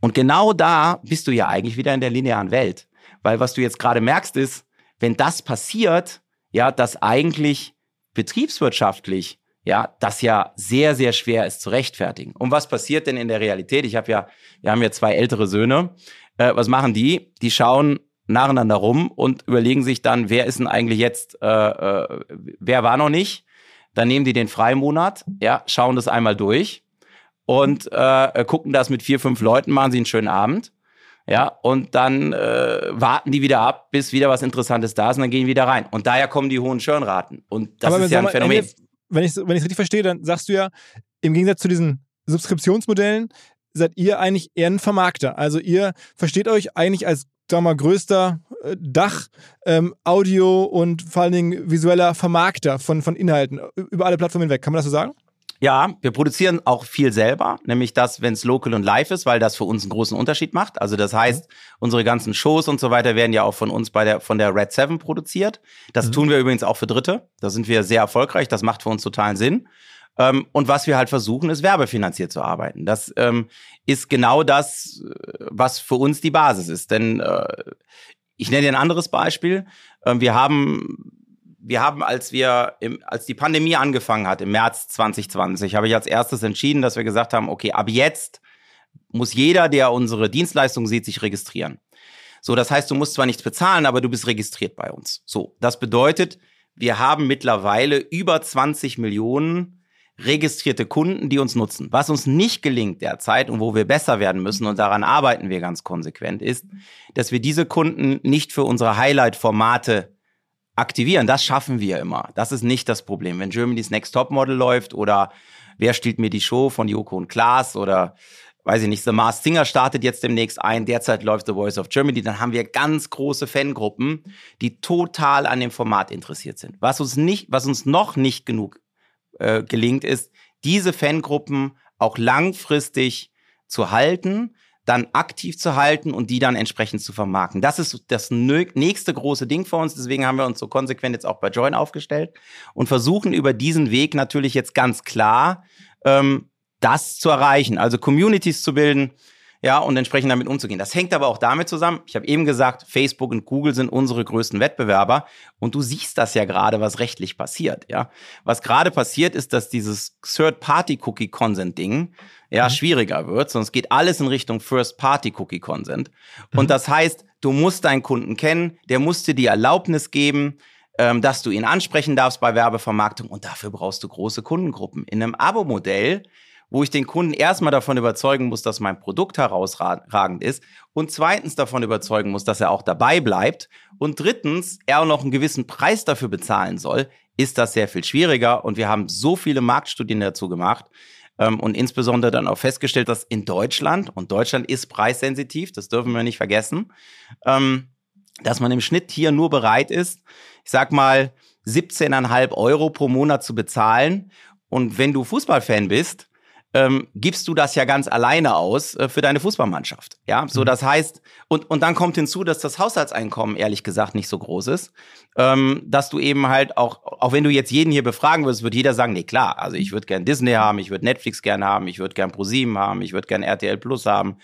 Und genau da bist du ja eigentlich wieder in der linearen Welt. Weil was du jetzt gerade merkst ist, wenn das passiert, ja, dass eigentlich betriebswirtschaftlich ja, das ja sehr, sehr schwer ist zu rechtfertigen. Und was passiert denn in der Realität? Ich habe ja, wir haben ja zwei ältere Söhne. Äh, was machen die? Die schauen nacheinander rum und überlegen sich dann, wer ist denn eigentlich jetzt, äh, äh, wer war noch nicht? Dann nehmen die den Freimonat, ja, schauen das einmal durch und äh, gucken das mit vier, fünf Leuten, machen sie einen schönen Abend. Ja, und dann äh, warten die wieder ab, bis wieder was Interessantes da ist und dann gehen die wieder rein. Und daher kommen die hohen Churnraten. Und das Aber ist ja ein Phänomen. Ende, wenn ich es wenn richtig verstehe, dann sagst du ja, im Gegensatz zu diesen Subskriptionsmodellen seid ihr eigentlich eher ein Vermarkter. Also ihr versteht euch eigentlich als sagen wir mal, größter äh, Dach, ähm, Audio und vor allen Dingen visueller Vermarkter von, von Inhalten über alle Plattformen hinweg. Kann man das so sagen? Ja, wir produzieren auch viel selber, nämlich das, wenn es local und live ist, weil das für uns einen großen Unterschied macht. Also das heißt, unsere ganzen Shows und so weiter werden ja auch von uns bei der von der Red 7 produziert. Das Mhm. tun wir übrigens auch für Dritte. Da sind wir sehr erfolgreich. Das macht für uns totalen Sinn. Ähm, und was wir halt versuchen, ist werbefinanziert zu arbeiten. Das ähm, ist genau das, äh, was für uns die Basis ist. Denn äh, ich nenne dir ein anderes Beispiel. Ähm, wir haben wir haben, als wir, im, als die Pandemie angefangen hat, im März 2020, habe ich als erstes entschieden, dass wir gesagt haben, okay, ab jetzt muss jeder, der unsere Dienstleistung sieht, sich registrieren. So, das heißt, du musst zwar nichts bezahlen, aber du bist registriert bei uns. So, das bedeutet, wir haben mittlerweile über 20 Millionen registrierte Kunden, die uns nutzen. Was uns nicht gelingt derzeit und wo wir besser werden müssen, und daran arbeiten wir ganz konsequent, ist, dass wir diese Kunden nicht für unsere Highlight-Formate aktivieren. Das schaffen wir immer. Das ist nicht das Problem. Wenn Germany's Next Topmodel läuft oder Wer stiehlt mir die Show von Joko und Klaas oder weiß ich nicht, The Mars Singer startet jetzt demnächst ein, derzeit läuft The Voice of Germany, dann haben wir ganz große Fangruppen, die total an dem Format interessiert sind. Was uns nicht, was uns noch nicht genug äh, gelingt, ist, diese Fangruppen auch langfristig zu halten, dann aktiv zu halten und die dann entsprechend zu vermarkten. Das ist das nächste große Ding für uns. Deswegen haben wir uns so konsequent jetzt auch bei Join aufgestellt und versuchen über diesen Weg natürlich jetzt ganz klar ähm, das zu erreichen, also Communities zu bilden, ja, und entsprechend damit umzugehen. Das hängt aber auch damit zusammen. Ich habe eben gesagt, Facebook und Google sind unsere größten Wettbewerber und du siehst das ja gerade, was rechtlich passiert, ja. Was gerade passiert ist, dass dieses Third-Party-Cookie-Consent-Ding ja schwieriger wird, sonst geht alles in Richtung First-Party-Cookie-Consent. Und das heißt, du musst deinen Kunden kennen, der muss dir die Erlaubnis geben, ähm, dass du ihn ansprechen darfst bei Werbevermarktung und dafür brauchst du große Kundengruppen. In einem Abo-Modell, wo ich den Kunden erstmal davon überzeugen muss, dass mein Produkt herausragend ist und zweitens davon überzeugen muss, dass er auch dabei bleibt und drittens er auch noch einen gewissen Preis dafür bezahlen soll, ist das sehr viel schwieriger und wir haben so viele Marktstudien dazu gemacht ähm, und insbesondere dann auch festgestellt, dass in Deutschland, und Deutschland ist preissensitiv, das dürfen wir nicht vergessen, ähm, dass man im Schnitt hier nur bereit ist, ich sag mal, 17,5 Euro pro Monat zu bezahlen. Und wenn du Fußballfan bist, ähm, gibst du das ja ganz alleine aus äh, für deine Fußballmannschaft. Ja, so das heißt, und, und dann kommt hinzu, dass das Haushaltseinkommen ehrlich gesagt nicht so groß ist, ähm, dass du eben halt auch, auch wenn du jetzt jeden hier befragen würdest, wird jeder sagen, nee klar, also ich würde gern Disney haben, ich würde Netflix gern haben, ich würde gern ProSieben haben, ich würde gern RTL Plus haben,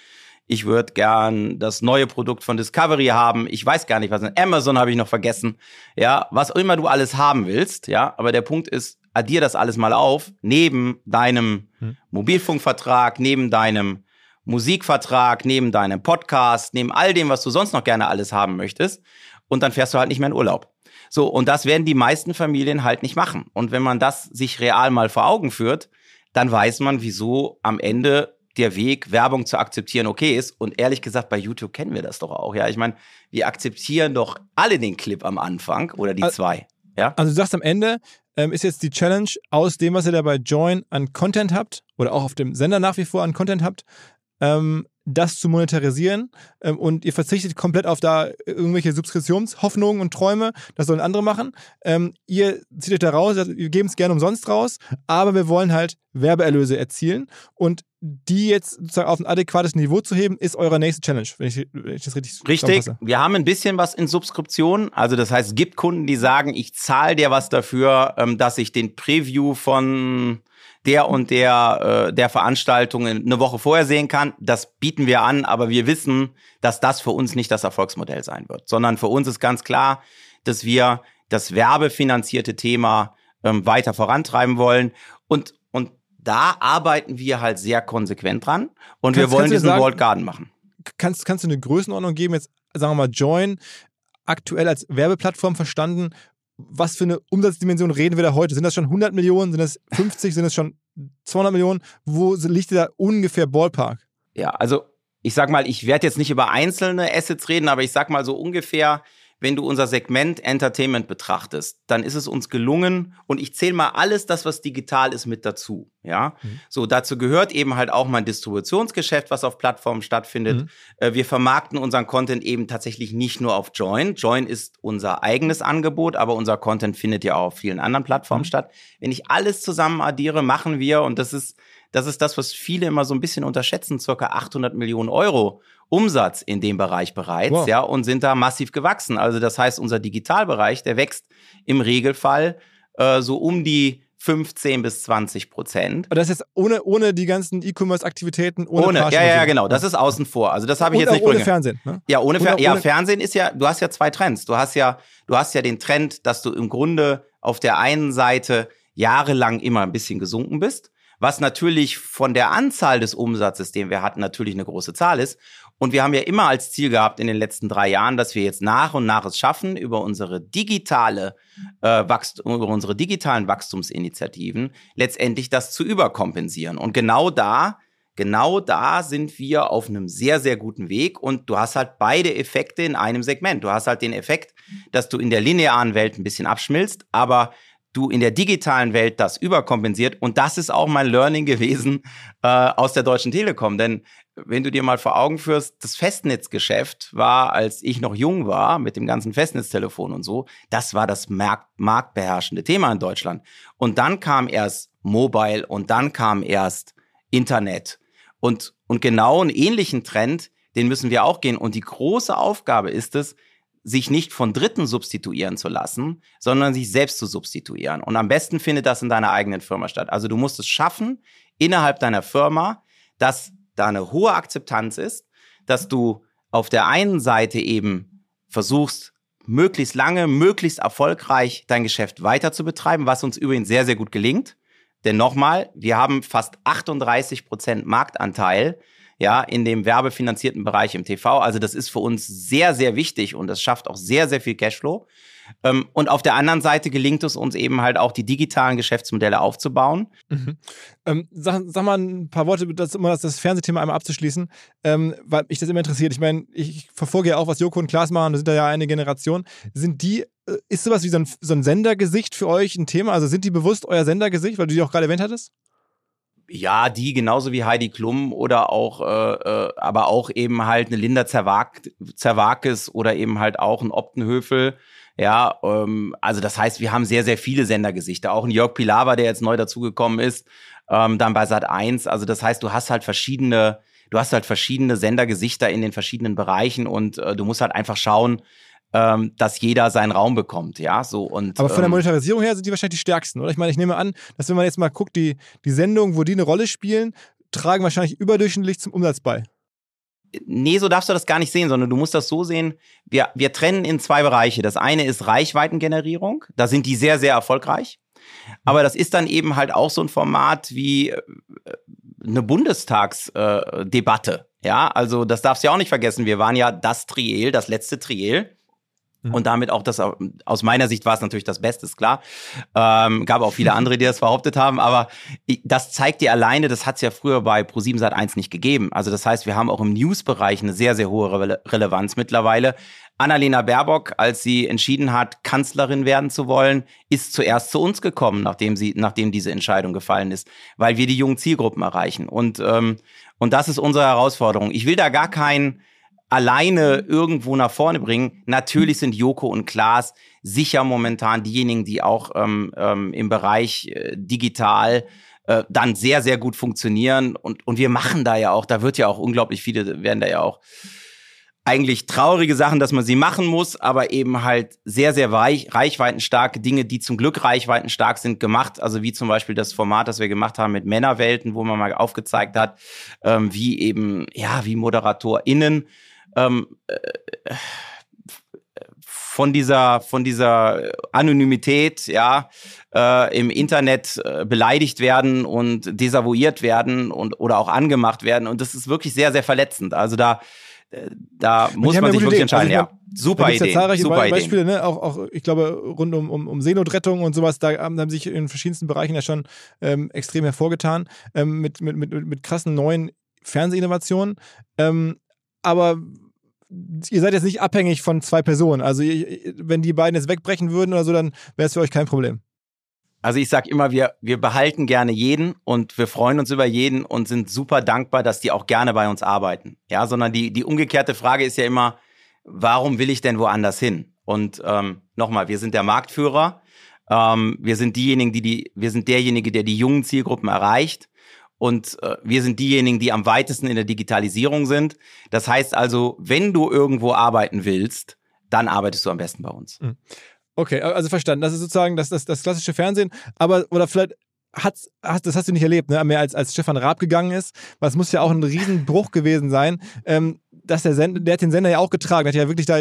ich würde gern das neue Produkt von Discovery haben. Ich weiß gar nicht, was. Amazon habe ich noch vergessen. Ja, was immer du alles haben willst. Ja, aber der Punkt ist, addier das alles mal auf, neben deinem Mobilfunkvertrag, neben deinem Musikvertrag, neben deinem Podcast, neben all dem, was du sonst noch gerne alles haben möchtest. Und dann fährst du halt nicht mehr in Urlaub. So, und das werden die meisten Familien halt nicht machen. Und wenn man das sich real mal vor Augen führt, dann weiß man, wieso am Ende der Weg, Werbung zu akzeptieren, okay ist. Und ehrlich gesagt, bei YouTube kennen wir das doch auch. Ja, ich meine, wir akzeptieren doch alle den Clip am Anfang oder die Al- zwei. Ja, Also du sagst am Ende, ähm, ist jetzt die Challenge aus dem, was ihr da bei Join an Content habt oder auch auf dem Sender nach wie vor an Content habt, ähm, das zu monetarisieren ähm, und ihr verzichtet komplett auf da irgendwelche Subskriptionshoffnungen und Träume, das sollen andere machen. Ähm, ihr zieht euch da raus, sagt, wir geben es gerne umsonst raus, aber wir wollen halt Werbeerlöse erzielen und die jetzt sozusagen auf ein adäquates Niveau zu heben, ist eure nächste Challenge, wenn ich, wenn ich das richtig Richtig. Wir haben ein bisschen was in Subskription. Also das heißt, es gibt Kunden, die sagen, ich zahle dir was dafür, ähm, dass ich den Preview von der und der, äh, der Veranstaltung eine Woche vorher sehen kann. Das bieten wir an, aber wir wissen, dass das für uns nicht das Erfolgsmodell sein wird, sondern für uns ist ganz klar, dass wir das werbefinanzierte Thema ähm, weiter vorantreiben wollen. Und, und da arbeiten wir halt sehr konsequent dran. Und wir Kannst- wollen kannst du diesen sagen- Walled Garden machen. kannst, kannst du eine Größenordnung geben, jetzt sagen wir mal Join, aktuell als Werbeplattform verstanden, was für eine Umsatzdimension reden wir da heute? Sind das schon 100 Millionen, sind das 50, sind das schon 200 Millionen? Wo liegt da ungefähr Ballpark? Ja, also ich sag mal, ich werde jetzt nicht über einzelne Assets reden, aber ich sag mal so ungefähr, wenn du unser Segment Entertainment betrachtest, dann ist es uns gelungen und ich zähle mal alles das, was digital ist, mit dazu. Ja, Mhm. so dazu gehört eben halt auch mein Distributionsgeschäft, was auf Plattformen stattfindet. Mhm. Äh, Wir vermarkten unseren Content eben tatsächlich nicht nur auf Join. Join ist unser eigenes Angebot, aber unser Content findet ja auch auf vielen anderen Plattformen Mhm. statt. Wenn ich alles zusammen addiere, machen wir, und das ist, das ist das, was viele immer so ein bisschen unterschätzen, circa 800 Millionen Euro Umsatz in dem Bereich bereits, Wow. ja, und sind da massiv gewachsen. Also das heißt, unser Digitalbereich, der wächst im Regelfall äh, so um die 15 bis 20 Prozent. Aber das ist jetzt ohne, ohne die ganzen E-Commerce-Aktivitäten, ohne, Ohne, ja, ja, genau, das ist außen vor. Also das habe ich jetzt nicht ohne bringen. Fernsehen. Ne? Ja, ohne, Fer Oder ja, ohne- Fernsehen ist ja, du hast ja zwei Trends. Du hast ja, du hast ja den Trend, dass du im Grunde auf der einen Seite jahrelang immer ein bisschen gesunken bist, was natürlich von der Anzahl des Umsatzes, den wir hatten, natürlich eine große Zahl ist. Und wir haben ja immer als Ziel gehabt in den letzten drei Jahren, dass wir jetzt nach und nach es schaffen, über unsere digitale äh, Wachst über unsere digitalen Wachstumsinitiativen letztendlich das zu überkompensieren. Und genau da Genau da sind wir auf einem sehr, sehr guten Weg und du hast halt beide Effekte in einem Segment. Du hast halt den Effekt, dass du in der linearen Welt ein bisschen abschmilzt, aber du in der digitalen Welt das überkompensiert. Und das ist auch mein Learning gewesen äh, aus der Deutschen Telekom. Denn wenn du dir mal vor Augen führst, das Festnetzgeschäft war, als ich noch jung war, mit dem ganzen Festnetztelefon und so, das war das markt marktbeherrschende Thema in Deutschland. Und dann kam erst Mobile und dann kam erst Internet. Und, und genau einen ähnlichen Trend, den müssen wir auch gehen. Und die große Aufgabe ist es, sich nicht von Dritten substituieren zu lassen, sondern sich selbst zu substituieren. Und am besten findet das in deiner eigenen Firma statt. Also du musst es schaffen, innerhalb deiner Firma, dass da eine hohe Akzeptanz ist, dass du auf der einen Seite eben versuchst, möglichst lange, möglichst erfolgreich dein Geschäft weiter zu betreiben, was uns übrigens sehr, sehr gut gelingt. Denn nochmal, wir haben fast 38 Prozent Marktanteil ja, in dem werbefinanzierten Bereich im TV. Also das ist für uns sehr, sehr wichtig und das schafft auch sehr, sehr viel Cashflow. Ähm, und auf der anderen Seite gelingt es uns eben halt auch, die digitalen Geschäftsmodelle aufzubauen. Mhm. Ähm, sag, sag mal ein paar Worte, das, um das, das Fernsehthema einmal abzuschließen, ähm, weil mich das immer interessiert. Ich meine, ich verfolge ja auch, was Joko und Klaas machen, da sind da ja eine Generation. Sind die, äh, ist sowas wie so ein, so ein Sendergesicht für euch ein Thema? Also sind die bewusst euer Sendergesicht, weil du die auch gerade erwähnt hattest? Ja, die genauso wie Heidi Klum oder auch, äh, äh, aber auch eben halt eine Linda Zerwag Zerwakis oder eben halt auch ein Optenhöfel. Ja, ähm, also das heißt, wir haben sehr, sehr viele Sendergesichter. Auch ein Jörg Pilawa, der jetzt neu dazugekommen ist, ähm, dann bei Sat 1. Also das heißt, du hast halt verschiedene, du hast halt verschiedene Sendergesichter in den verschiedenen Bereichen und äh, du musst halt einfach schauen, ähm, dass jeder seinen Raum bekommt, ja, so und Aber von der ähm, Monetarisierung her sind die wahrscheinlich die stärksten, oder? Ich meine, ich nehme an, dass wenn man jetzt mal guckt, die, die Sendungen, wo die eine Rolle spielen, tragen wahrscheinlich überdurchschnittlich zum Umsatz bei. Nee, so darfst du das gar nicht sehen, sondern du musst das so sehen. Wir, wir trennen in zwei Bereiche. Das eine ist Reichweitengenerierung. Da sind die sehr, sehr erfolgreich. Aber das ist dann eben halt auch so ein Format wie äh, eine Bundestagsdebatte. Äh, ja, also das darfst du ja auch nicht vergessen. Wir waren ja das Triel, das letzte Triel. Mhm. Und damit auch das, aus meiner Sicht war es natürlich das Beste, ist klar. Ähm, gab auch viele andere, die das behauptet haben, aber das zeigt dir alleine, das hat es ja früher bei Pro7 Sat 1 nicht gegeben. Also das heißt, wir haben auch im News-Bereich eine sehr, sehr hohe Rele Relevanz mittlerweile. Annalena Baerbock, als sie entschieden hat, Kanzlerin werden zu wollen, ist zuerst zu uns gekommen, nachdem sie, nachdem diese Entscheidung gefallen ist, weil wir die jungen Zielgruppen erreichen. Und, ähm, und das ist unsere Herausforderung. Ich will da gar kein alleine irgendwo nach vorne bringen. Natürlich sind Joko und Klaas sicher momentan diejenigen, die auch ähm, ähm, im Bereich äh, digital äh, dann sehr, sehr gut funktionieren. Und, und wir machen da ja auch, da wird ja auch unglaublich viele, werden da ja auch eigentlich traurige Sachen, dass man sie machen muss, aber eben halt sehr, sehr weich, reichweitenstarke Dinge, die zum Glück reichweitenstark sind, gemacht. Also wie zum Beispiel das Format, das wir gemacht haben mit Männerwelten, wo man mal aufgezeigt hat, ähm, wie eben, ja, wie ModeratorInnen ähm, äh, von dieser, von dieser Anonymität, ja, äh, im Internet äh, beleidigt werden und desavouiert werden und oder auch angemacht werden. Und das ist wirklich sehr, sehr verletzend. Also da, äh, da muss man sich wirklich Ideen. Also entscheiden, ich ja. Super da Idee. ja zahlreiche super Ideen. Beispiele, ne? auch, auch, ich glaube, rund um, um, um Seenotrettung und sowas, da haben, haben sich in verschiedensten Bereichen ja schon ähm, extrem hervorgetan, ähm, mit, mit, mit, mit krassen neuen Fernsehinnovationen. Ähm, aber ihr seid jetzt nicht abhängig von zwei Personen. Also wenn die beiden jetzt wegbrechen würden oder so, dann wäre es für euch kein Problem. Also ich sag immer, wir, wir behalten gerne jeden und wir freuen uns über jeden und sind super dankbar, dass die auch gerne bei uns arbeiten. Ja, sondern die, die umgekehrte Frage ist ja immer, warum will ich denn woanders hin? Und ähm, nochmal, wir sind der Marktführer. Ähm, wir sind diejenigen, die die, wir sind derjenige, der die jungen Zielgruppen erreicht. Und äh, wir sind diejenigen, die am weitesten in der Digitalisierung sind. Das heißt also, wenn du irgendwo arbeiten willst, dann arbeitest du am besten bei uns. Mhm. Okay, also verstanden. Das ist sozusagen das, das, das klassische Fernsehen. Aber, oder vielleicht hat's, hast, das hast du nicht erlebt, ne? Mehr als, als Stefan Raab gegangen ist. Es muss ja auch ein Riesenbruch gewesen sein. Ähm, dass der Sender, der hat den Sender ja auch getragen, der hat ja wirklich da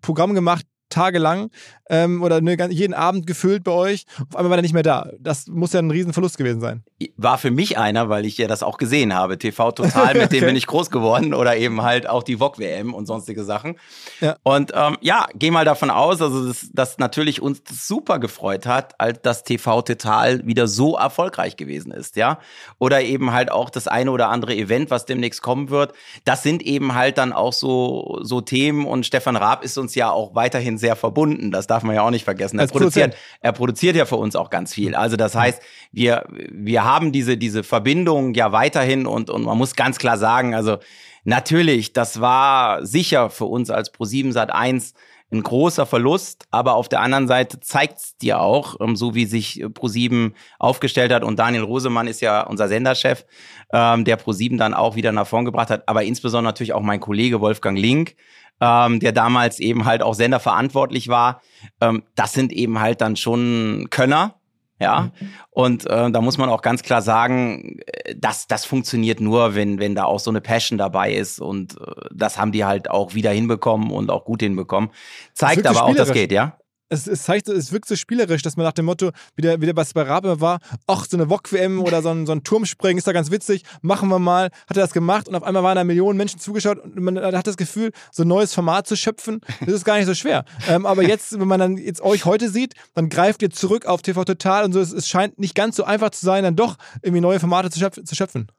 Programm gemacht, tagelang ähm, oder ne, jeden Abend gefüllt bei euch. Auf einmal war er nicht mehr da. Das muss ja ein Riesenverlust gewesen sein. War für mich einer, weil ich ja das auch gesehen habe. TV Total, mit dem bin ich groß geworden oder eben halt auch die VOG WM und sonstige Sachen. Ja. Und ähm, ja, geh mal davon aus, also dass, dass natürlich uns das super gefreut hat, als das TV Total wieder so erfolgreich gewesen ist, ja. Oder eben halt auch das eine oder andere Event, was demnächst kommen wird. Das sind eben halt dann auch so, so Themen und Stefan Raab ist uns ja auch weiterhin sehr verbunden. Das darf man ja auch nicht vergessen. Er produziert, er produziert ja für uns auch ganz viel. Also das heißt, wir, wir haben diese, diese Verbindung ja weiterhin und, und man muss ganz klar sagen, also natürlich, das war sicher für uns als Pro7 Sat 1 ein großer Verlust, aber auf der anderen Seite zeigt es dir auch, ähm, so wie sich Pro7 aufgestellt hat und Daniel Rosemann ist ja unser Senderchef, ähm, der Pro7 dann auch wieder nach vorn gebracht hat, aber insbesondere natürlich auch mein Kollege Wolfgang Link, ähm, der damals eben halt auch senderverantwortlich war. Ähm, das sind eben halt dann schon Könner. Ja, mhm. und äh, da muss man auch ganz klar sagen, äh, dass das funktioniert nur, wenn wenn da auch so eine Passion dabei ist und äh, das haben die halt auch wieder hinbekommen und auch gut hinbekommen. Zeigt aber auch, das geht, ja es, es, zeigt, es wirkt so spielerisch, dass man nach dem Motto, wie der, wie der bei Rabe war, ach, so eine VOG-WM oder so ein, so ein Turmspringen ist da ganz witzig, machen wir mal, hat er das gemacht und auf einmal waren da Millionen Menschen zugeschaut und man hat das Gefühl, so ein neues Format zu schöpfen, das ist gar nicht so schwer. Ähm, aber jetzt, wenn man dann jetzt euch heute sieht, dann greift ihr zurück auf TV Total und so, es, es scheint nicht ganz so einfach zu sein, dann doch irgendwie neue Formate zu, schöpf zu schöpfen.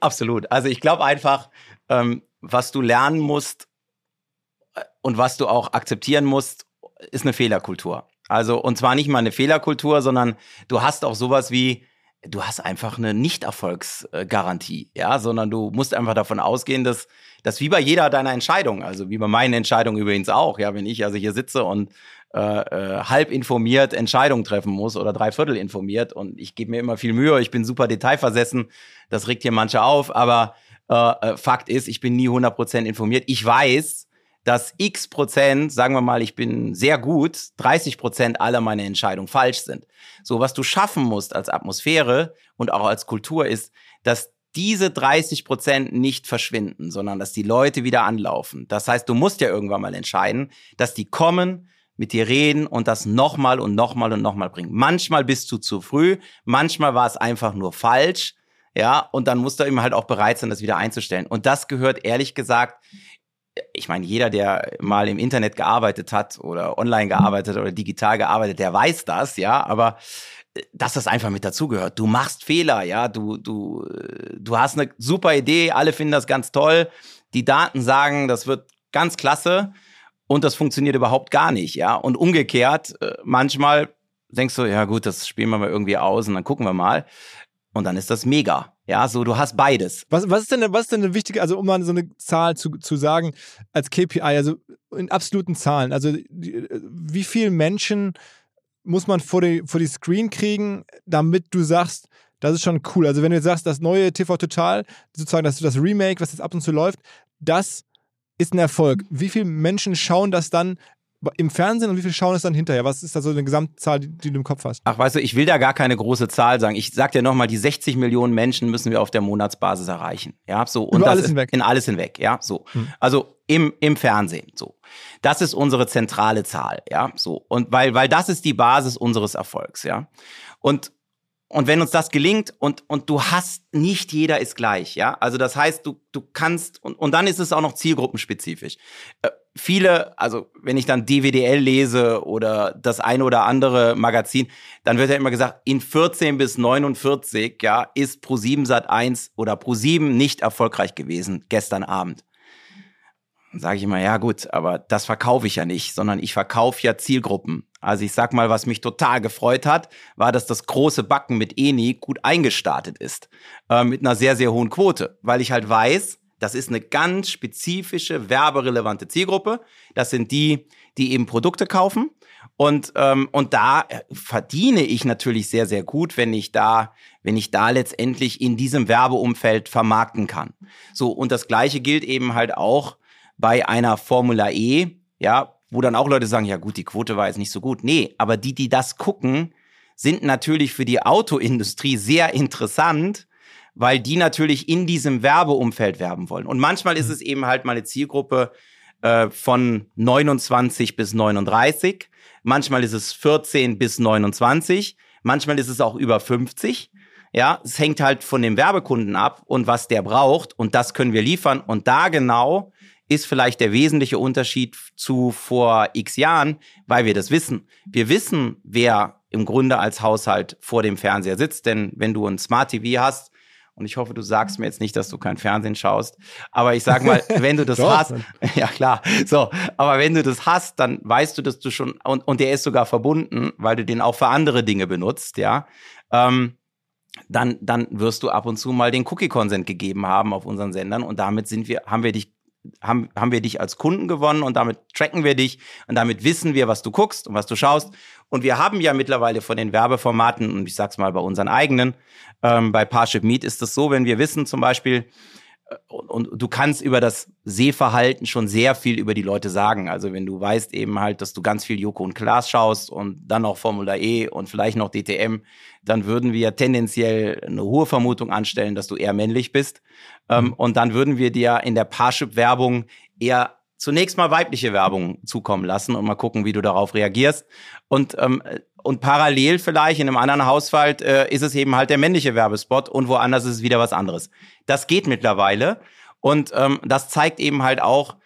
Absolut. Also ich glaube einfach, ähm, was du lernen musst äh, und was du auch akzeptieren musst ist eine Fehlerkultur. Also, und zwar nicht mal eine Fehlerkultur, sondern du hast auch sowas wie, du hast einfach eine Nicht-Erfolgsgarantie, ja, sondern du musst einfach davon ausgehen, dass das wie bei jeder deiner Entscheidung, also wie bei meinen Entscheidungen übrigens auch, ja, wenn ich also hier sitze und äh, äh, halb informiert Entscheidungen treffen muss oder dreiviertel informiert und ich gebe mir immer viel Mühe, ich bin super detailversessen, das regt hier manche auf, aber äh, äh Fakt ist, ich bin nie 100% informiert. Ich weiß, dass x Prozent, sagen wir mal, ich bin sehr gut, 30 Prozent aller meine Entscheidungen falsch sind. So, was du schaffen musst als Atmosphäre und auch als Kultur ist, dass diese 30 Prozent nicht verschwinden, sondern dass die Leute wieder anlaufen. Das heißt, du musst ja irgendwann mal entscheiden, dass die kommen, mit dir reden und das nochmal und nochmal und nochmal bringen. Manchmal bist du zu früh, manchmal war es einfach nur falsch, ja, und dann musst du eben halt auch bereit sein, das wieder einzustellen. Und das gehört ehrlich gesagt ich meine, jeder, der mal im Internet gearbeitet hat oder online gearbeitet oder digital gearbeitet, der weiß das, ja, aber äh, dass das einfach mit dazugehört. Du machst Fehler, ja, du, du, äh, du hast eine super Idee, alle finden das ganz toll. Die Daten sagen, das wird ganz klasse und das funktioniert überhaupt gar nicht, ja. Und umgekehrt, äh, manchmal denkst du, ja gut, das spielen wir mal irgendwie aus und dann gucken wir mal. Und dann ist das mega. Ja, so du hast beides. Was, was ist denn was ist denn eine wichtige, also um mal so eine Zahl zu, zu sagen, als KPI, also in absoluten Zahlen, also wie viele Menschen muss man vor die, vor die Screen kriegen, damit du sagst, das ist schon cool. Also wenn du jetzt sagst, das neue TV Total, sozusagen das, das Remake, was jetzt ab und zu läuft, das ist ein Erfolg. Wie viele Menschen schauen das dann im Fernsehen und wie viel schauen es dann hinterher? Was ist da so eine Gesamtzahl, die, die, du im Kopf hast? Ach, weißt du, ich will da gar keine große Zahl sagen. Ich sag dir nochmal, die 60 Millionen Menschen müssen wir auf der Monatsbasis erreichen. Ja, so. Und Über alles hinweg. In alles hinweg, ja, so. Hm. Also im, im Fernsehen, so. Das ist unsere zentrale Zahl, ja, so. Und weil, weil das ist die Basis unseres Erfolgs, ja. Und und wenn uns das gelingt und, und du hast, nicht jeder ist gleich, ja. Also das heißt, du, du kannst, und, und dann ist es auch noch zielgruppenspezifisch. Viele, also wenn ich dann DWDL lese oder das eine oder andere Magazin, dann wird ja immer gesagt, in 14 bis 49, ja, ist Pro7 Sat 1 oder Pro7 nicht erfolgreich gewesen gestern Abend. Dann sage ich immer, ja gut, aber das verkaufe ich ja nicht, sondern ich verkaufe ja Zielgruppen. Also ich sag mal, was mich total gefreut hat, war, dass das große Backen mit Eni gut eingestartet ist. Äh, mit einer sehr, sehr hohen Quote. Weil ich halt weiß, das ist eine ganz spezifische, werberelevante Zielgruppe. Das sind die, die eben Produkte kaufen. Und, ähm, und da äh, verdiene ich natürlich sehr, sehr gut, wenn ich da, wenn ich da letztendlich in diesem Werbeumfeld vermarkten kann. So, und das gleiche gilt eben halt auch bei einer Formula E, ja, wo dann auch Leute sagen, ja gut, die Quote war jetzt nicht so gut. Nee, aber die, die das gucken, sind natürlich für die Autoindustrie sehr interessant, weil die natürlich in diesem Werbeumfeld werben wollen. Und manchmal ist es eben halt mal eine Zielgruppe äh, von 29 bis 39, manchmal ist es 14 bis 29, manchmal ist es auch über 50. Ja, es hängt halt von dem Werbekunden ab und was der braucht und das können wir liefern und da genau ist vielleicht der wesentliche Unterschied zu vor x Jahren, weil wir das wissen. Wir wissen, wer im Grunde als Haushalt vor dem Fernseher sitzt, denn wenn du ein Smart TV hast, und ich hoffe, du sagst mir jetzt nicht, dass du kein Fernsehen schaust. Aber ich sag mal, wenn du das Doch, hast, ja klar. So, aber wenn du das hast, dann weißt du, dass du schon und, und der ist sogar verbunden, weil du den auch für andere Dinge benutzt, ja. Ähm, dann, dann wirst du ab und zu mal den Cookie-Consent gegeben haben auf unseren Sendern und damit sind wir, haben wir dich haben, haben wir dich als Kunden gewonnen und damit tracken wir dich und damit wissen wir, was du guckst und was du schaust. Und wir haben ja mittlerweile von den Werbeformaten, und ich sag's mal bei unseren eigenen, ähm, bei Parship Meet ist es so, wenn wir wissen zum Beispiel, und, und du kannst über das Sehverhalten schon sehr viel über die Leute sagen. Also wenn du weißt eben halt, dass du ganz viel Joko und Klaas schaust und dann noch Formula E und vielleicht noch DTM, dann würden wir tendenziell eine hohe Vermutung anstellen, dass du eher männlich bist. Ähm, und dann würden wir dir in der Parship-Werbung eher zunächst mal weibliche Werbung zukommen lassen und mal gucken, wie du darauf reagierst. Und, ähm, und parallel vielleicht in einem anderen Haushalt äh, ist es eben halt der männliche Werbespot und woanders ist es wieder was anderes. Das geht mittlerweile. Und ähm, das zeigt eben halt auch,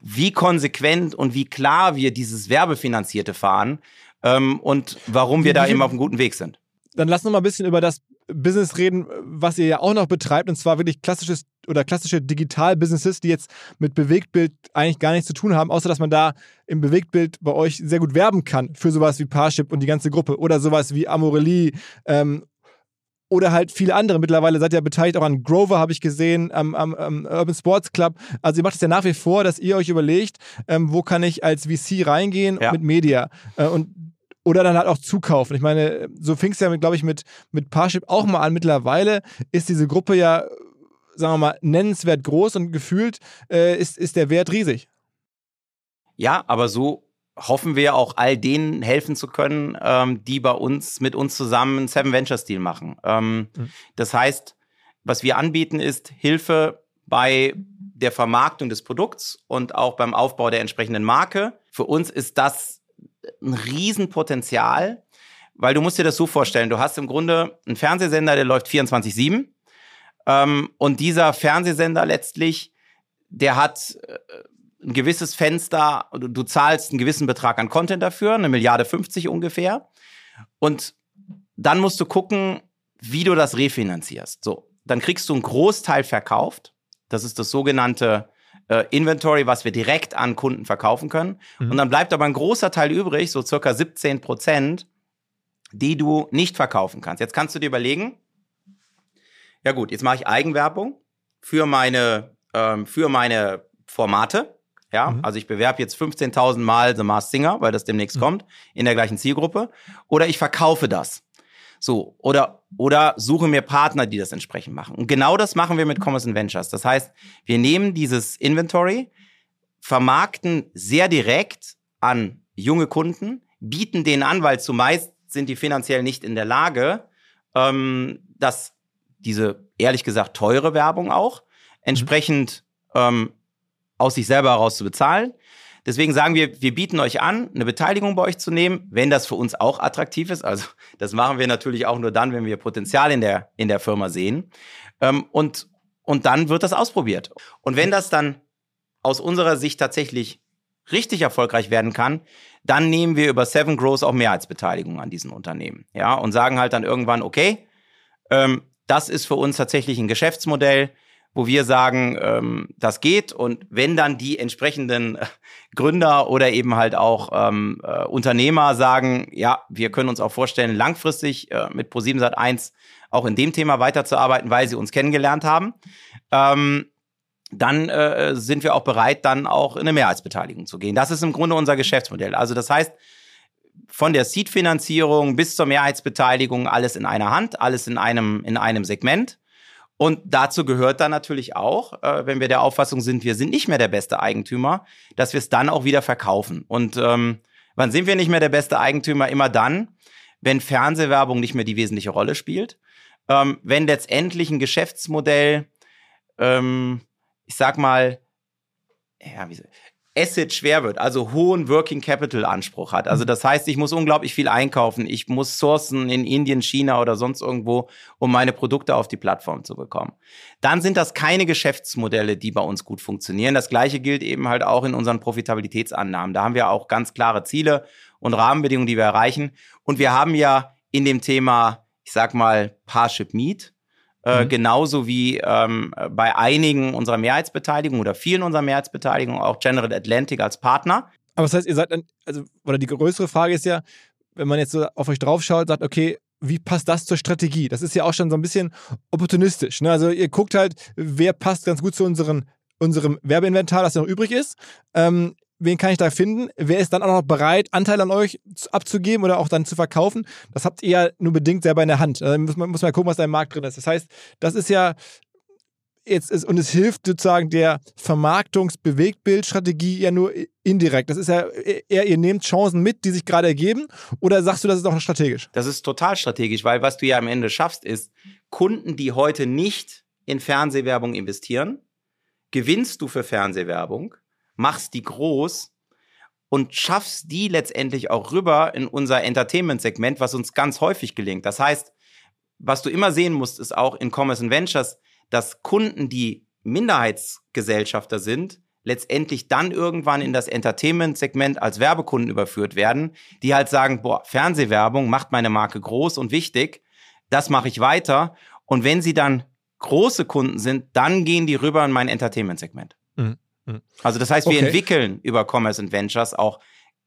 wie konsequent und wie klar wir dieses Werbefinanzierte fahren ähm, und warum wir da eben auf einem guten Weg sind. Dann lass uns mal ein bisschen über das Business reden, was ihr ja auch noch betreibt, und zwar wirklich klassisches oder klassische Digital-Businesses, die jetzt mit Bewegtbild eigentlich gar nichts zu tun haben, außer dass man da im Bewegtbild bei euch sehr gut werben kann für sowas wie Parship und die ganze Gruppe oder sowas wie Amorelie ähm, oder halt viele andere. Mittlerweile seid ihr beteiligt auch an Grover, habe ich gesehen, am, am, am, Urban Sports Club. Also ihr macht es ja nach wie vor, dass ihr euch überlegt, ähm, wo kann ich als VC reingehen Ja. mit Media. Äh, und oder dann halt auch zukaufen. Ich meine, so fing es ja, glaube ich, mit, mit Parship auch mal an. Mittlerweile ist diese Gruppe ja, sagen wir mal, nennenswert groß und gefühlt äh, ist, ist der Wert riesig. Ja, aber so hoffen wir auch all denen helfen zu können, ähm, die bei uns mit uns zusammen einen Seven Ventures Deal machen. Ähm, Mhm. Das heißt, was wir anbieten, ist Hilfe bei der Vermarktung des Produkts und auch beim Aufbau der entsprechenden Marke. Für uns ist das ein Riesenpotenzial, weil du musst dir das so vorstellen, du hast im Grunde einen Fernsehsender, der läuft 24-7 ähm, und dieser Fernsehsender letztlich, der hat äh, ein gewisses Fenster, du, du zahlst einen gewissen Betrag an Content dafür, eine Milliarde 50 ungefähr. Und dann musst du gucken, wie du das refinanzierst. So, dann kriegst du einen Großteil verkauft. Das ist das sogenannte äh, Inventory, was wir direkt an Kunden verkaufen können. Mhm. Und dann bleibt aber ein großer Teil übrig, so circa 17 Prozent, die du nicht verkaufen kannst. Jetzt kannst du dir überlegen, ja gut, jetzt mache ich Eigenwerbung für meine, ähm, für meine Formate. Ja, Mhm. also ich bewerbe jetzt 15.000 Mal The Masked Singer, weil das demnächst Mhm. kommt, in der gleichen Zielgruppe. Oder ich verkaufe das. So, oder, oder suche mir Partner, die das entsprechend machen. Und genau das machen wir mit Commerce and Ventures. Das heißt, wir nehmen dieses Inventory, vermarkten sehr direkt an junge Kunden, bieten denen an, weil zumeist sind die finanziell nicht in der Lage, ähm, dass diese ehrlich gesagt teure Werbung auch entsprechend ähm, aus sich selber heraus zu bezahlen. Deswegen sagen wir, wir bieten euch an, eine Beteiligung bei euch zu nehmen, wenn das für uns auch attraktiv ist. Also das machen wir natürlich auch nur dann, wenn wir Potenzial in der, in der Firma sehen. Ähm, und, und dann wird das ausprobiert. Und wenn das dann aus unserer Sicht tatsächlich richtig erfolgreich werden kann, dann nehmen wir über Seven Growth auch Mehrheitsbeteiligung an diesen Unternehmen. Ja, und sagen halt dann irgendwann, okay, ähm, das ist für uns tatsächlich ein Geschäftsmodell, wo wir sagen, ähm, das geht. Und wenn dann die entsprechenden äh, Gründer oder eben halt auch ähm, äh, Unternehmer sagen, ja, wir können uns auch vorstellen, langfristig äh, mit Pro7 Sat1 auch in dem Thema weiterzuarbeiten, weil sie uns kennengelernt haben, ähm, dann äh, sind wir auch bereit, dann auch in eine Mehrheitsbeteiligung zu gehen. Das ist im Grunde unser Geschäftsmodell. Also das heißt, von der Seed-Finanzierung bis zur Mehrheitsbeteiligung alles in einer Hand, alles in einem, in einem Segment. Und dazu gehört dann natürlich auch, äh, wenn wir der Auffassung sind, wir sind nicht mehr der beste Eigentümer, dass wir es dann auch wieder verkaufen. Und ähm, wann sind wir nicht mehr der beste Eigentümer? Immer dann, wenn Fernsehwerbung nicht mehr die wesentliche Rolle spielt, ähm, wenn letztendlich ein Geschäftsmodell, ähm, ich sag mal, ja, wie, Asset schwer wird, also hohen Working Capital Anspruch hat. Also das heißt, ich muss unglaublich viel einkaufen. Ich muss sourcen in Indien, China oder sonst irgendwo, um meine Produkte auf die Plattform zu bekommen. Dann sind das keine Geschäftsmodelle, die bei uns gut funktionieren. Das gleiche gilt eben halt auch in unseren Profitabilitätsannahmen. Da haben wir auch ganz klare Ziele und Rahmenbedingungen, die wir erreichen. Und wir haben ja in dem Thema, ich sag mal, Parship Meet, äh, mhm. genauso wie ähm, bei einigen unserer Mehrheitsbeteiligungen oder vielen unserer Mehrheitsbeteiligungen auch General Atlantic als Partner. Aber das heißt, ihr seid dann, also, oder die größere Frage ist ja, wenn man jetzt so auf euch draufschaut, sagt, okay, wie passt das zur Strategie? Das ist ja auch schon so ein bisschen opportunistisch. Ne? Also ihr guckt halt, wer passt ganz gut zu unseren, unserem Werbeinventar, das noch übrig ist. Ähm, wen kann ich da finden? Wer ist dann auch noch bereit, Anteil an euch abzugeben oder auch dann zu verkaufen? Das habt ihr ja nur bedingt selber in der Hand. Da muss man, muss man gucken, was da im Markt drin ist. Das heißt, das ist ja jetzt ist, und es hilft sozusagen der Vermarktungs-Bewegtbildstrategie ja nur indirekt. Das ist ja eher, ihr nehmt Chancen mit, die sich gerade ergeben, oder sagst du, das ist auch strategisch? Das ist total strategisch, weil was du ja am Ende schaffst, ist, Kunden, die heute nicht in Fernsehwerbung investieren, gewinnst du für Fernsehwerbung machst die groß und schaffst die letztendlich auch rüber in unser Entertainment-Segment, was uns ganz häufig gelingt. Das heißt, was du immer sehen musst, ist auch in Commerce and Ventures, dass Kunden, die Minderheitsgesellschafter sind, letztendlich dann irgendwann in das Entertainment-Segment als Werbekunden überführt werden, die halt sagen, boah, Fernsehwerbung macht meine Marke groß und wichtig, das mache ich weiter. Und wenn sie dann große Kunden sind, dann gehen die rüber in mein Entertainment-Segment. Mhm. Hm. Also das heißt, wir okay. entwickeln über Commerce and Ventures auch